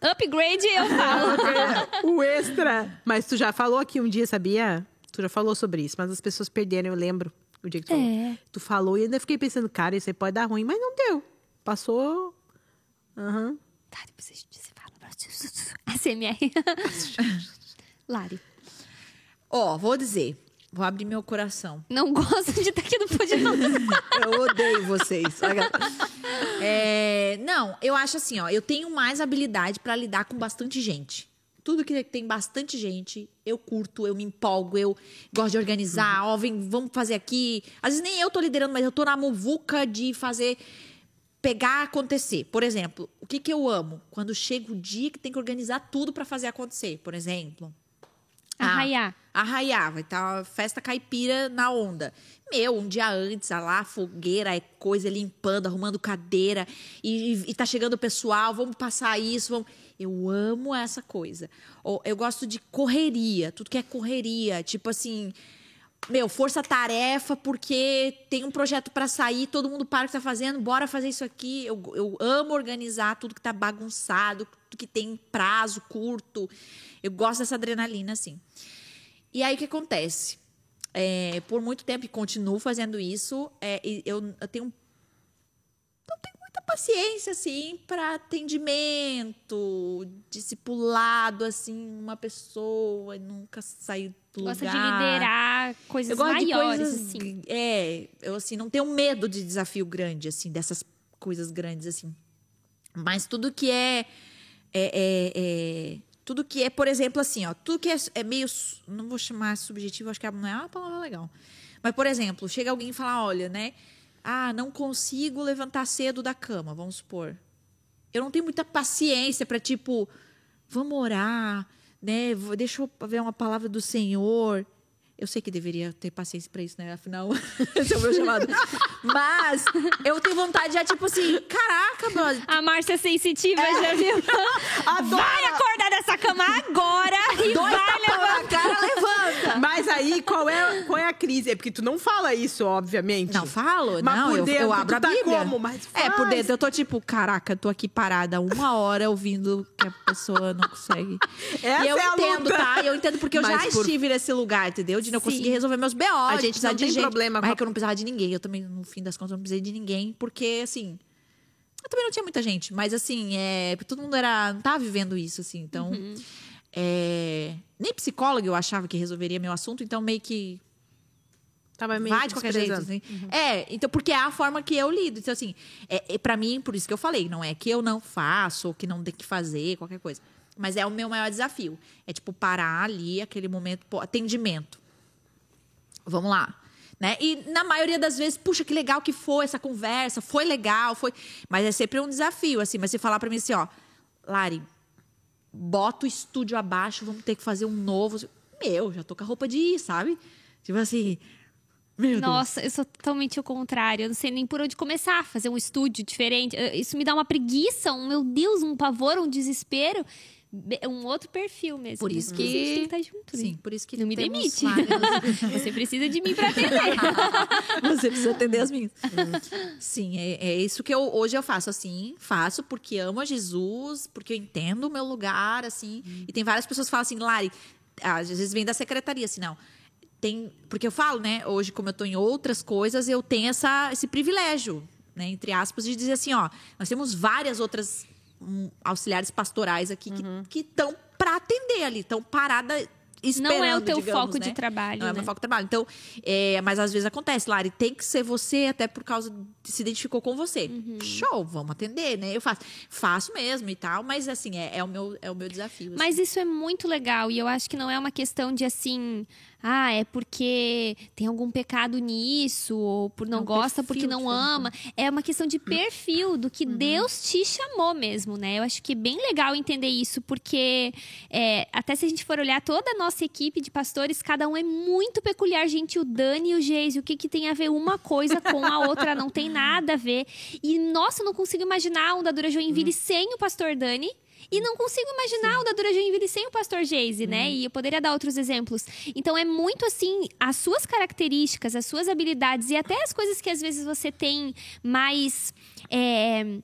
upgrade, eu falo. o extra. Mas tu já falou aqui um dia, sabia? Tu já falou sobre isso, mas as pessoas perderam, eu lembro. O dia que tu falou. É. Tu falou e ainda fiquei pensando, cara, isso aí pode dar ruim, mas não deu. Passou. Aham. Tá, depois a gente se fala. SMR. Lari, Ó, vou dizer, vou abrir meu coração. não gosto de estar aqui no podcast. Eu odeio vocês. É, não, eu acho assim, ó, eu tenho mais habilidade pra lidar com bastante gente. Tudo que tem bastante gente, eu curto, eu me empolgo, eu gosto de organizar, ó, vem, vamos fazer aqui. Às vezes nem eu tô liderando, mas eu tô na muvuca de fazer pegar acontecer. Por exemplo, o que que eu amo? Quando chega o dia que tem que organizar tudo pra fazer acontecer, por exemplo. Ah, Arraiar. Arraiar, vai estar festa caipira na onda. Meu, um dia antes, lá, fogueira, é coisa, limpando, arrumando cadeira, e, e, e tá chegando o pessoal, vamos passar isso, vamos... Eu amo essa coisa. Eu gosto de correria, tudo que é correria, tipo assim... Meu, força-tarefa, porque tem um projeto pra sair, todo mundo para o que tá fazendo, bora fazer isso aqui. Eu, eu amo organizar tudo que tá bagunçado, tudo que tem prazo curto. Eu gosto dessa adrenalina, assim. E aí o que acontece? É, por muito tempo e continuo fazendo isso, é, eu, eu tenho não tenho muita paciência assim para atendimento, discipulado assim, uma pessoa nunca sair do Gosta lugar. de liderar coisas Eu gosto maiores, de coisas, assim. é, eu assim não tenho medo de desafio grande assim, dessas coisas grandes assim. Mas tudo que é, é, é- é- tudo que é, por exemplo, assim, ó, tudo que é, é meio, não vou chamar subjetivo, acho que não é uma palavra legal. Mas, por exemplo, chega alguém e fala, olha, né? Ah, não consigo levantar cedo da cama, vamos supor. Eu não tenho muita paciência para tipo, vamos orar, né? Deixa eu ver uma palavra do Senhor. Eu sei que deveria ter paciência para isso, né? Afinal, esse é o meu chamado. Mas eu tenho vontade já, tipo assim, caraca, brother. A Márcia sensitiva É. já viu? Vai acordar dessa cama agora e Dois vai na cara, levanta. Mas aí, qual é, qual é a crise? É porque tu não fala isso, obviamente. Não, falo. Mas não, por eu, dentro, eu abro tu a tá Bíblia. como? Mas É, por faz. dentro eu tô tipo, caraca, eu tô aqui parada uma hora ouvindo que a pessoa não consegue. Essa e eu é a entendo, luta. tá? Eu entendo porque eu já Mas por- estive nesse lugar, entendeu? De não Sim. conseguir resolver meus BO, A de gente precisar não de tem gente. problema Mas com a- é que eu não precisava de ninguém. Eu também, no fim das contas, não precisei de ninguém, porque assim. Eu também não tinha muita gente, mas assim, é, todo mundo era, não tava vivendo isso, assim. Então, Uhum. é, nem psicóloga eu achava que resolveria meu assunto, então meio que Tava meio vai de qualquer jeito. Assim. É, então, porque é a forma que eu lido. Então, assim, é, é, para mim, por isso que eu falei, não é que eu não faço, ou que não tem que fazer, qualquer coisa. Mas é o meu maior desafio. É, tipo, parar ali, aquele momento, pô, atendimento. Vamos lá. Né? E na maioria das vezes, puxa, que legal que foi essa conversa, foi legal, foi. Mas é sempre um desafio, assim. Mas você falar pra mim assim, ó, Lari, bota o estúdio abaixo, vamos ter que fazer um novo. Meu, já tô com a roupa de ir, sabe? Tipo assim. Meu Deus. Nossa, eu sou totalmente o contrário. Eu não sei nem por onde começar. Fazer um estúdio diferente. Eh, Isso me dá uma preguiça, um meu Deus, um pavor, um desespero. Be- Um outro perfil mesmo. Por isso Mas a gente tem que que. estar junto, né? Sim, por isso que Não me demite. vários- Você precisa de mim pra atender. Você precisa atender as minhas. Sim, é, é isso que eu hoje eu faço assim, faço porque amo a Jesus, porque eu entendo o meu lugar, assim. E tem várias pessoas que falam assim, Lari, às vezes vem da secretaria, assim, não. tem. Porque eu falo, né? Hoje, como eu tô em outras coisas, eu tenho essa, esse privilégio, né? Entre aspas, de dizer assim, ó, nós temos várias outras hum, auxiliares pastorais aqui que estão para atender ali, estão esperando, Não é o teu digamos, foco né? de trabalho, Não é o né? meu foco de trabalho. Então, é, mas às vezes acontece, Lari, tem que ser você, até por causa de se identificou com você. Uhum. Show, vamos atender, né? Eu faço. Faço mesmo e tal, mas assim, é, é o, meu, é o meu desafio. assim. Mas isso é muito legal e eu acho que não é uma questão de assim, ah, é porque tem algum pecado nisso, ou por não É um gosta perfil porque não ama. É uma questão de perfil, do que Deus te chamou mesmo, né? Eu acho que é bem legal entender isso, porque é, até se a gente for olhar toda a nossa equipe de pastores, cada um é muito peculiar. Gente, o Dani e o Geise, o que, que tem a ver uma coisa com a outra? Não tem nada a ver. E, nossa, eu não consigo imaginar a Ondadura Joinville sem o pastor Dani. E não consigo imaginar o da Dura Joinville sem o pastor Geise, né? E eu poderia dar outros exemplos. Então é muito assim, as suas características, as suas habilidades e até as coisas que às vezes você tem mais. é,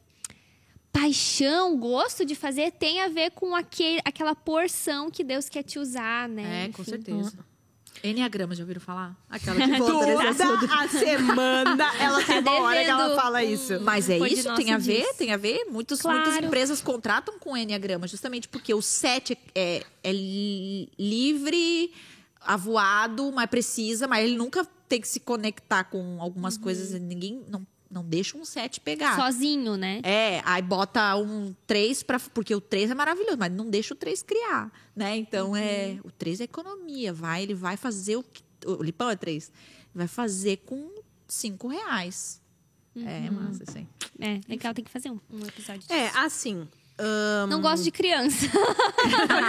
Paixão, gosto de fazer, tem a ver com aquele, aquela porção que Deus quer te usar, né? É, com Enfim. certeza. Enneagrama, já ouviram falar? Aquela que. Toda a semana ela tem uma hora que ela fala isso. Mas é Foi de isso, tem a ver, disso. tem a ver. Muitos, Claro. Muitas empresas contratam com Enneagrama, justamente porque o 7 é, é li- livre, avoado, mas precisa, mas ele nunca tem que se conectar com algumas coisas. Ninguém não, não deixa um 7 pegar. Sozinho, né? É, aí bota um 3 para porque o 3 é maravilhoso, mas não deixa o 3 criar, né? Então é, o 3 é economia, vai, ele vai fazer o que o Lipão é 3. Vai fazer com 5 reais. É, massa, assim. É, legal, tem que fazer um, um episódio disso. É, assim. Ahn, Não gosto de criança.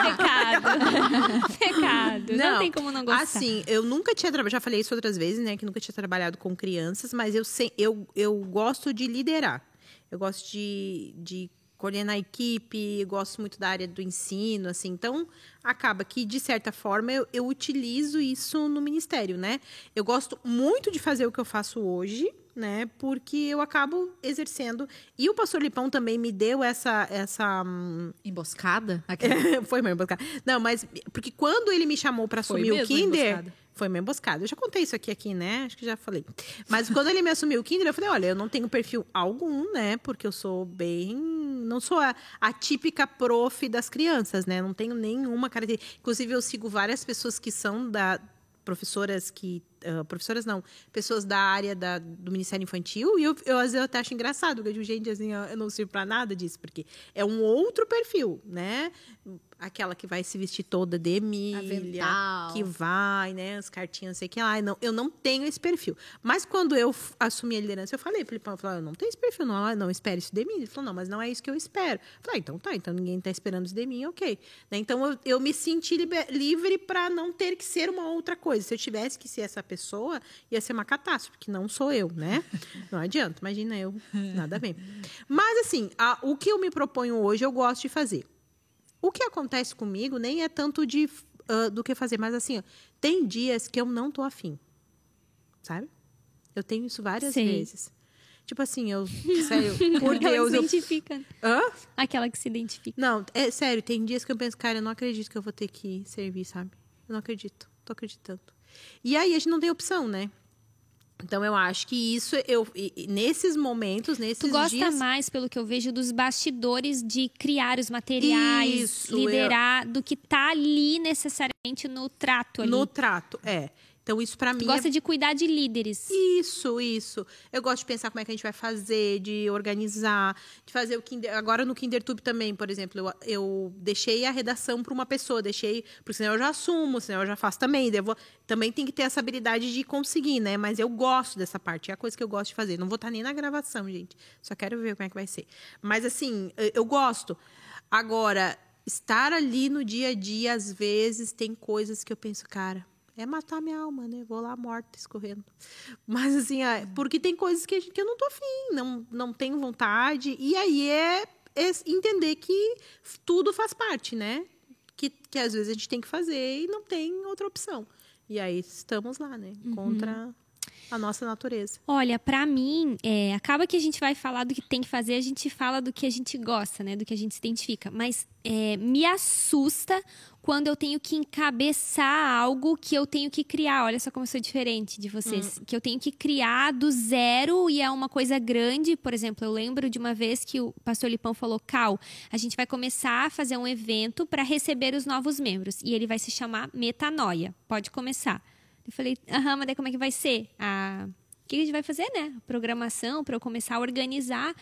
Pecado. Pecado. Não, tem como não gostar. Assim, eu nunca tinha trabalhado, já falei isso outras vezes, né? Que nunca tinha trabalhado com crianças, mas eu, sei, eu, eu gosto de liderar. Eu gosto de, de coordenar a equipe, gosto muito da área do ensino, assim. Então, acaba que, de certa forma, eu, eu utilizo isso no ministério, né? Eu gosto muito de fazer o que eu faço hoje, né? Porque eu acabo exercendo. E o pastor Lipão também me deu essa. essa hum, Emboscada? foi uma emboscada. Não, mas porque quando ele me chamou para assumir o Kinder, emboscada. foi uma emboscada. Eu já contei isso aqui aqui, né? Acho que já falei. Mas quando ele me assumiu o Kinder, eu falei, olha, eu não tenho perfil algum, né? Porque eu sou bem, não sou a, a típica prof das crianças, né? Não tenho nenhuma característica. Inclusive eu sigo várias pessoas que são da professoras que ah, professoras não, pessoas da área da- do Ministério Infantil, e eu, eu às vezes eu até acho engraçado, porque eu digo, gente, assim, eu não sirvo para nada disso, porque é um outro perfil, né? Aquela que vai se vestir toda de Emília, Avental. que vai, né, as cartinhas, sei o que lá, não, eu não tenho esse perfil. Mas quando eu assumi a liderança, eu falei, Filipão, eu falei, "Ah, eu não tenho esse perfil, não, Ah, não espere isso de mim. Ele falou, não, mas não é isso que eu espero. Eu falei, ah, então tá, então ninguém tá esperando isso de mim, ok. Né, Então eu, eu me senti livre para não ter que ser uma outra coisa. Se eu tivesse que ser essa pessoa, ia ser uma catástrofe, porque não sou eu, né? Não adianta, imagina eu, nada bem. Mas assim, a- o que eu me proponho hoje, eu gosto de fazer. O que acontece comigo nem é tanto de ah, do que fazer, mas assim, ó, tem dias que eu não tô afim. Sabe? Eu tenho isso várias Sei. vezes. Tipo assim, eu. Sério, por Aquela Deus. que se Eu, identifica. hã? Aquela que se identifica. Não, é sério, tem dias que eu penso, cara, eu não acredito que eu vou ter que servir, sabe? Eu não acredito. Tô acreditando. E aí a gente não tem opção, né? Então eu acho que isso eu nesses momentos, nesses Tu gosta dias mais, pelo que eu vejo, dos bastidores de criar os materiais, Isso, liderar, do que tá ali necessariamente no trato ali. no trato, é. Então isso pra Tu mim é gosta de cuidar de líderes. Isso, isso. Eu gosto de pensar como é que a gente vai fazer, de organizar, de fazer o Kinder. Agora no KinderTube também, por exemplo, eu, eu deixei a redação para uma pessoa, deixei, porque senão eu já assumo, senão eu já faço também. também tem que ter essa habilidade de conseguir, né? Mas eu gosto dessa parte, é a coisa que eu gosto de fazer. Não vou estar nem na gravação, gente. Só quero ver como é que vai ser. Mas assim, eu gosto. Agora, estar ali no dia a dia, às vezes, tem coisas que eu penso, cara, é matar minha alma, né? Vou lá morta, escorrendo. Mas assim, é, porque tem coisas que, a gente- que eu não tô afim, não, não tenho vontade. E aí é, é entender que tudo faz parte, né? Que, que às vezes a gente tem que fazer e não tem outra opção. E aí estamos lá, né? Contra. A nossa natureza. Olha, pra mim, é, acaba que a gente vai falar do que tem que fazer, a gente fala do que a gente gosta, né? Do que a gente se identifica. Mas é, me assusta quando eu tenho que encabeçar algo que eu tenho que criar. Olha só como eu sou diferente de vocês. Que eu tenho que criar do zero e é uma coisa grande. Por exemplo, eu lembro de uma vez que o pastor Lipão falou: Cal, a gente vai começar a fazer um evento para receber os novos membros. E ele vai se chamar Metanoia. Pode começar. Eu falei, aham, mas daí como é que vai ser? A... O que a gente vai fazer, né? Programação para eu começar a organizar.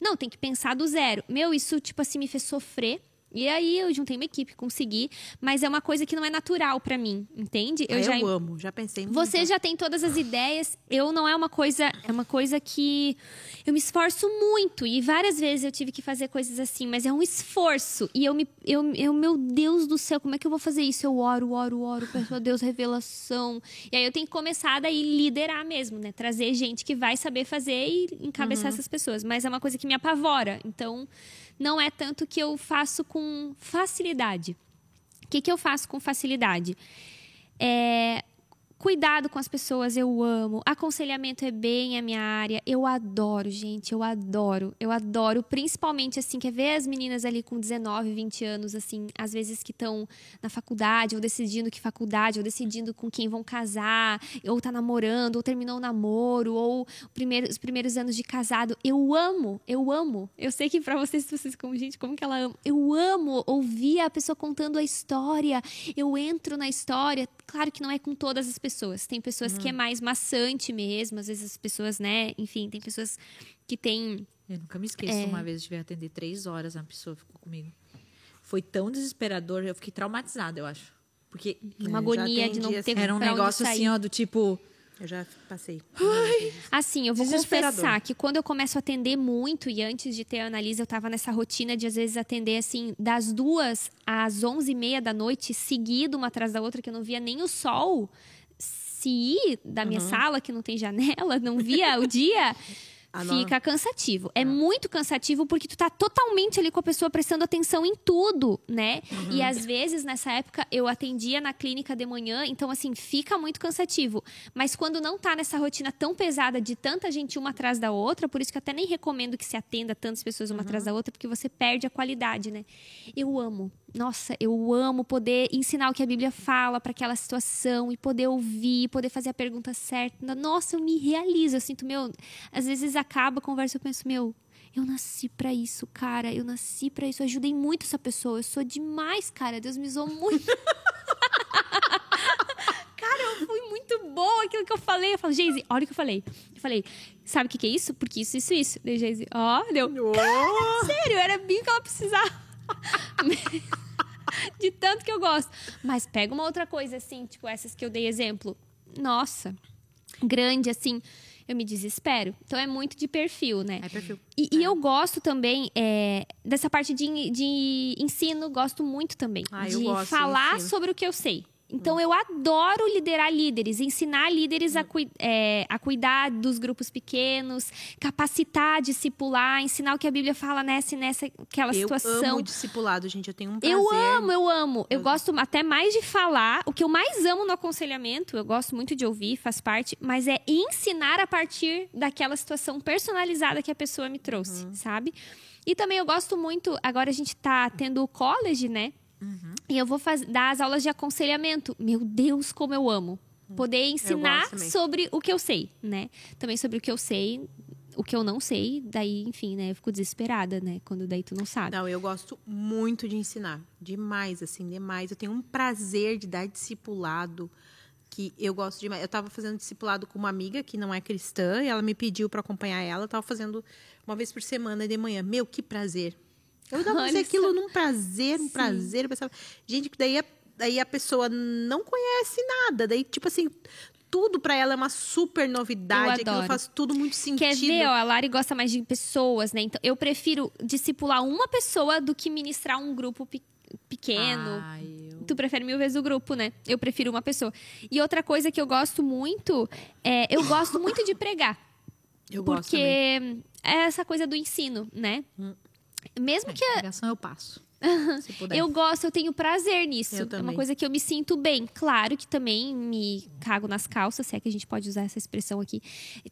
Não, tem que pensar do zero. Meu, isso, tipo assim, me fez sofrer. E aí eu juntei uma equipe, consegui, mas é uma coisa que não é natural para mim, entende? Eu, eu já eu amo, já pensei muito. Você já tem todas as ideias, eu não é uma coisa, é uma coisa que eu me esforço muito e várias vezes eu tive que fazer coisas assim, mas é um esforço e eu me eu, eu meu Deus do céu, como é que eu vou fazer isso? Eu oro, oro, oro, peço a Deus revelação. E aí eu tenho que começar daí liderar mesmo, né? Trazer gente que vai saber fazer e encabeçar uhum. essas pessoas, mas é uma coisa que me apavora. Então, não é tanto que eu faço com facilidade. O que, que eu faço com facilidade? É, Cuidado com as pessoas, eu amo. Aconselhamento é bem a minha área. Eu adoro, gente, eu adoro. Eu adoro, principalmente assim, quer ver as meninas ali com 19, 20 anos, assim, às vezes que estão na faculdade, ou decidindo que faculdade, ou decidindo com quem vão casar, ou tá namorando, ou terminou o namoro, ou primeiro, os primeiros anos de casado. Eu amo, eu amo. Eu sei que para vocês, vocês como gente, como que ela ama? Eu amo ouvir a pessoa contando a história. Eu entro na história. Claro que não é com todas as pessoas pessoas. Tem pessoas uhum. que é mais maçante mesmo, às vezes as pessoas, né? Enfim, tem pessoas que têm. Eu nunca me esqueço, é... uma vez eu tive que atender três horas, uma pessoa ficou comigo. Foi tão desesperador, eu fiquei traumatizada, eu acho. Porque. Uma agonia de não ter Era um negócio assim, ó, do tipo. Eu já passei. Assim, eu vou confessar que quando eu começo a atender muito, e antes de ter a Analisa, eu tava nessa rotina de às vezes atender assim, das duas às onze e meia da noite, seguido uma atrás da outra, que eu não via nem o sol se ir da minha uhum. sala, que não tem janela, não via o dia. Ah, fica cansativo. É ah. muito cansativo porque tu tá totalmente ali com a pessoa prestando atenção em tudo, né? Uhum. E às vezes, nessa época, eu atendia na clínica de manhã, então assim, fica muito cansativo. Mas quando não tá nessa rotina tão pesada de tanta gente uma atrás da outra, por isso que eu até nem recomendo que se atenda tantas pessoas uma uhum. atrás da outra, porque você perde a qualidade, né? Eu amo nossa, eu amo poder ensinar o que a Bíblia fala para aquela situação e poder ouvir, poder fazer a pergunta certa. Nossa, eu me realizo, eu sinto, meu, às vezes acaba a conversa, eu penso, meu, eu nasci para isso, cara, eu nasci para isso, eu ajudei muito essa pessoa, eu sou demais, cara, Deus me usou muito. cara, eu fui muito boa aquilo que eu falei. Eu falo, Geise, olha o que eu falei. Eu falei, sabe o que, que é isso? Porque isso, isso, isso. Dei, Geise, ó, oh, deu. Cara, sério, era bem o que ela precisava. de tanto que eu gosto. Mas pega uma outra coisa, assim, tipo essas que eu dei exemplo. Nossa, grande, assim, eu me desespero. Então é muito de perfil, né? É perfil. E, é. e eu gosto também é, dessa parte de, de ensino, gosto muito também. Ah, de falar sobre o que eu sei. Então, eu adoro liderar líderes, ensinar líderes a, é, a cuidar dos grupos pequenos, capacitar, discipular, ensinar o que a Bíblia fala nessa e nessa aquela eu situação. Eu amo discipulado, gente. Eu tenho um prazer. Eu amo, eu amo. Eu, eu gosto até mais de falar. O que eu mais amo no aconselhamento, eu gosto muito de ouvir, faz parte, mas é ensinar a partir daquela situação personalizada que a pessoa me trouxe, uhum. sabe? E também eu gosto muito, agora a gente tá tendo o college, né? Uhum. E eu vou dar as aulas de aconselhamento. Meu Deus, como eu amo. Poder ensinar sobre o que eu sei, né? Também sobre o que eu sei, o que eu não sei, daí, enfim, né? Eu fico desesperada, né? Quando daí tu não sabe. Não, eu gosto muito de ensinar. Demais, assim, demais. Eu tenho um prazer de dar discipulado que eu gosto demais. Eu estava fazendo discipulado com uma amiga que não é cristã e ela me pediu para acompanhar ela. Eu tava fazendo uma vez por semana de manhã. Meu, que prazer. Eu dava fazer aquilo num prazer, um Sim. prazer. Eu pensava, gente, daí a, daí a pessoa não conhece nada. Daí, tipo assim, tudo para ela é uma super novidade. Eu Aquilo faz tudo muito sentido. Quer ver, ó, a Lari gosta mais de pessoas, né? Então, eu prefiro discipular uma pessoa do que ministrar um grupo pe pequeno. Ah, eu... Tu prefere mil vezes o grupo, né? Eu prefiro uma pessoa. E outra coisa que eu gosto muito, é, eu gosto muito de pregar. Eu porque gosto é essa coisa do ensino, né? Hum. Mesmo é, que. A pregação eu passo. Eu gosto, eu tenho prazer nisso. É uma coisa que eu me sinto bem. Claro que também me cago nas calças, se é que a gente pode usar essa expressão aqui.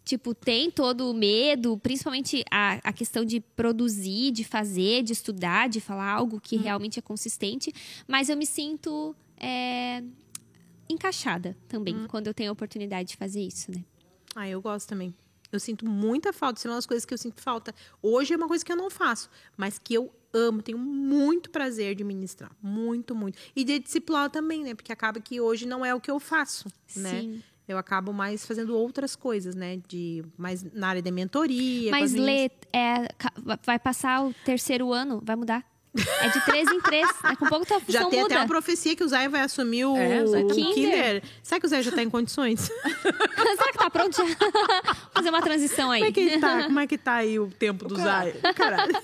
Tipo, tem todo o medo, principalmente a, a questão de produzir, de fazer, de estudar, de falar algo que realmente é consistente. Mas eu me sinto é, encaixada também quando eu tenho a oportunidade de fazer isso, né? Ah, eu gosto também. Eu sinto muita falta. Isso é uma das coisas que eu sinto falta. Hoje é uma coisa que eu não faço, mas que eu amo, tenho muito prazer de ministrar. Muito, muito. E de discipular também, né? Porque acaba que hoje não é o que eu faço, né? Sim. Eu acabo mais fazendo outras coisas, né? De, mais na área de mentoria. as Mas ler, é, ca- vai passar o terceiro ano, vai mudar. É de três em três. Daqui a pouco Já tem muda. até uma profecia que o Zé vai assumir o, É, o Zé tá o Kinder. Kinder. Será que o Zé já tá em condições? Será que tá pronto já? Fazer uma transição aí. Como é que tá, como é que tá aí o tempo do Zé? Caralho.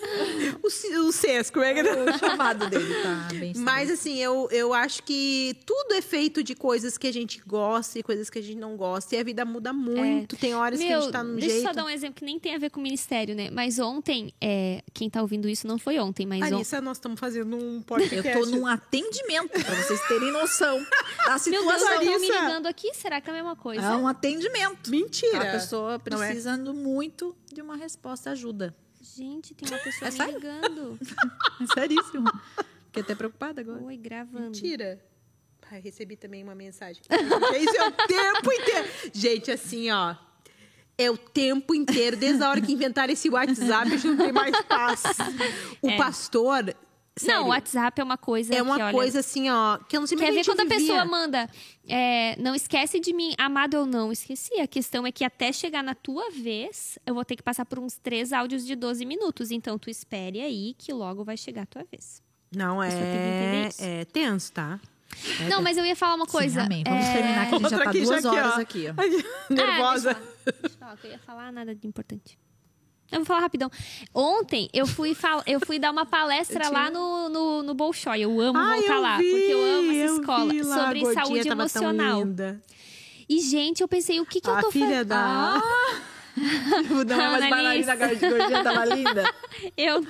O, o CES, como é O chamado dele tá bem Mas assim, eu, eu acho que tudo é feito de coisas que a gente gosta e coisas que a gente não gosta. E a vida muda muito. Tem horas que a Meu, gente tá num deixa eu jeito. só dar um exemplo que nem tem a ver com o ministério, né? Mas ontem, é, quem tá ouvindo isso não foi ontem, mas ontem. Nós estamos fazendo um podcast. Eu tô num atendimento, pra vocês terem noção da Meu Deus, situação. estão me ligando aqui? Será que é a mesma coisa? É um atendimento. Mentira. A pessoa é? precisando muito de uma resposta, ajuda. Gente, tem uma pessoa É me sério? ligando. É seríssimo. Fiquei até preocupada agora. Oi, gravando. Mentira. Pai, recebi também uma mensagem. Isso é o tempo inteiro. Gente, assim, ó. É o tempo inteiro. Desde a hora que inventaram esse WhatsApp, a gente não tem mais paz. O É. pastor. Sério, Não, o WhatsApp é uma coisa é uma que, olha, coisa assim, ó, que eu não sei Quer ver a quando a vivia. pessoa manda, é, não esquece de mim, amado ou não, esqueci. A questão é que até chegar na tua vez, eu vou ter que passar por uns três áudios de 12 minutos. Então, tu espere aí que logo vai chegar a tua vez. Não, é, é tenso, tá? Não, mas eu ia falar uma coisa. Sim, amém. Vamos é, terminar que a gente já tá aqui, duas já aqui, horas ó. aqui, ó. Nervosa. Ah, deixa, eu, ia falar nada de importante. Eu vou falar rapidão. Ontem eu fui, fal... eu fui dar uma palestra lá no, no, no Bolshoi. Eu amo Ai, voltar eu lá, vi, porque eu amo essa eu escola. sobre gordinha saúde emocional. E, gente, eu pensei, o que, que eu tô filha fazendo? da... Tipo, não é mais bailarina, gordinha tava linda. Eu...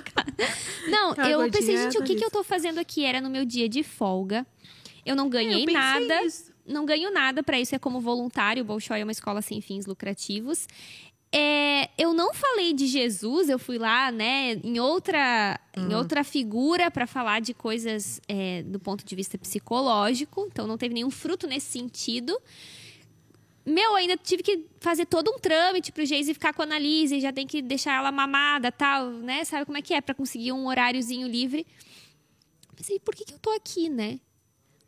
Não, A eu pensei, é gente, o que, que eu tô fazendo aqui? Era no meu dia de folga. Eu não ganhei eu nada. nisso. Não ganho nada pra isso, é como voluntário. O Bolshoi é uma escola sem fins lucrativos. É, eu não falei de Jesus, eu fui lá, né, em outra, em Uhum. outra figura para falar de coisas é, do ponto de vista psicológico. Então não teve nenhum fruto nesse sentido. Meu, ainda tive que fazer todo um trâmite pro Geise ficar com a Annalise, já tem que deixar ela mamada, tal, né? Sabe como é que é para conseguir um horáriozinho livre? Pensei, por que, que eu tô aqui, né?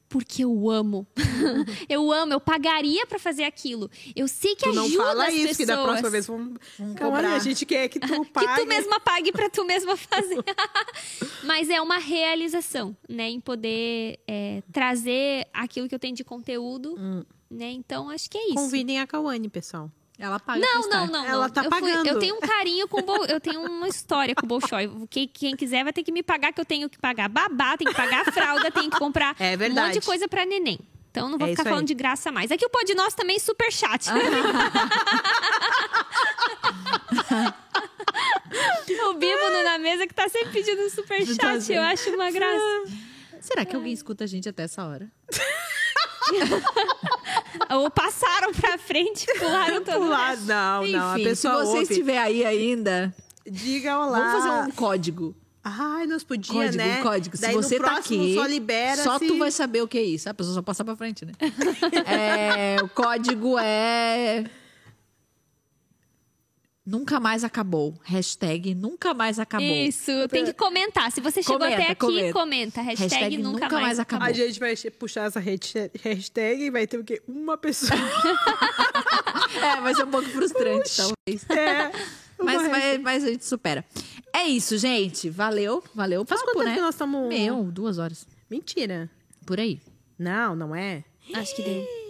Porque eu amo. eu amo, eu pagaria pra fazer aquilo. Eu sei que Tu não ajuda fala as isso, pessoas. que da próxima vez vamos... Vamos Calma, cobrar. a gente quer que tu pague. Que tu mesma pague pra tu mesma fazer. Mas é uma realização, né? Em poder é, trazer aquilo que eu tenho de conteúdo, Hum. né? Então, acho que é isso. Convidem a Cauane, pessoal. Ela paga Não, não, não, Ela não. tá eu, fui- pagando. eu tenho um carinho com o Bol, eu tenho uma história com o Bolshoi. Quem, quem quiser vai ter que me pagar que eu tenho que pagar babá, tenho que pagar fralda, tenho que comprar É um verdade. monte de coisa pra neném. Então não vou É ficar falando aí. de graça mais. Aqui o Pode Nós também super chat. o Bíbano na mesa que tá sempre pedindo super Tá chat. Eu acho uma graça. Será que alguém escuta a gente até essa hora? Ou passaram pra frente, pularam todo Pular, não, Enfim, não. A pessoa se você ouve. estiver aí ainda, Diga olá. vamos fazer um código. Ai, nós podíamos, Código, né? código. Se você tá aqui, só libera só se- tu vai saber o que é isso. A pessoa só passa pra frente, né? É, o código é... Nunca mais acabou. Hashtag nunca mais acabou. Isso, tem que comentar. Se você chegou Comenta, até aqui, comenta. comenta. Hashtag, Hashtag nunca, nunca mais, mais acabou. A gente vai puxar essa hashtag- e vai ter o quê? Uma pessoa. É, vai ser um pouco frustrante, talvez. é. Mas, mas, mas a gente supera. É isso, gente. Valeu, valeu Faz papo, quanto tempo né? que nós estamos... Meu, duas horas. Mentira. Por aí. Não, não é. Acho que deu.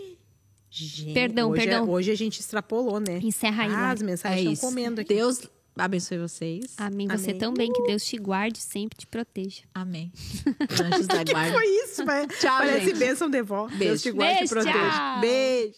Gente, Perdão, hoje, é- perdão. hoje a gente extrapolou, né? Encerra aí, Ah, as É mensagens isso. estão comendo aqui. Deus abençoe vocês. Amém. Você Amém. também. Que Deus te guarde, sempre te proteja. Amém. Anjos da que guarda. foi isso, vai? Tchau, Parece gente. bênção de vó. Deus Beijo. te guarde e te Beijo, proteja. tchau. Beijo.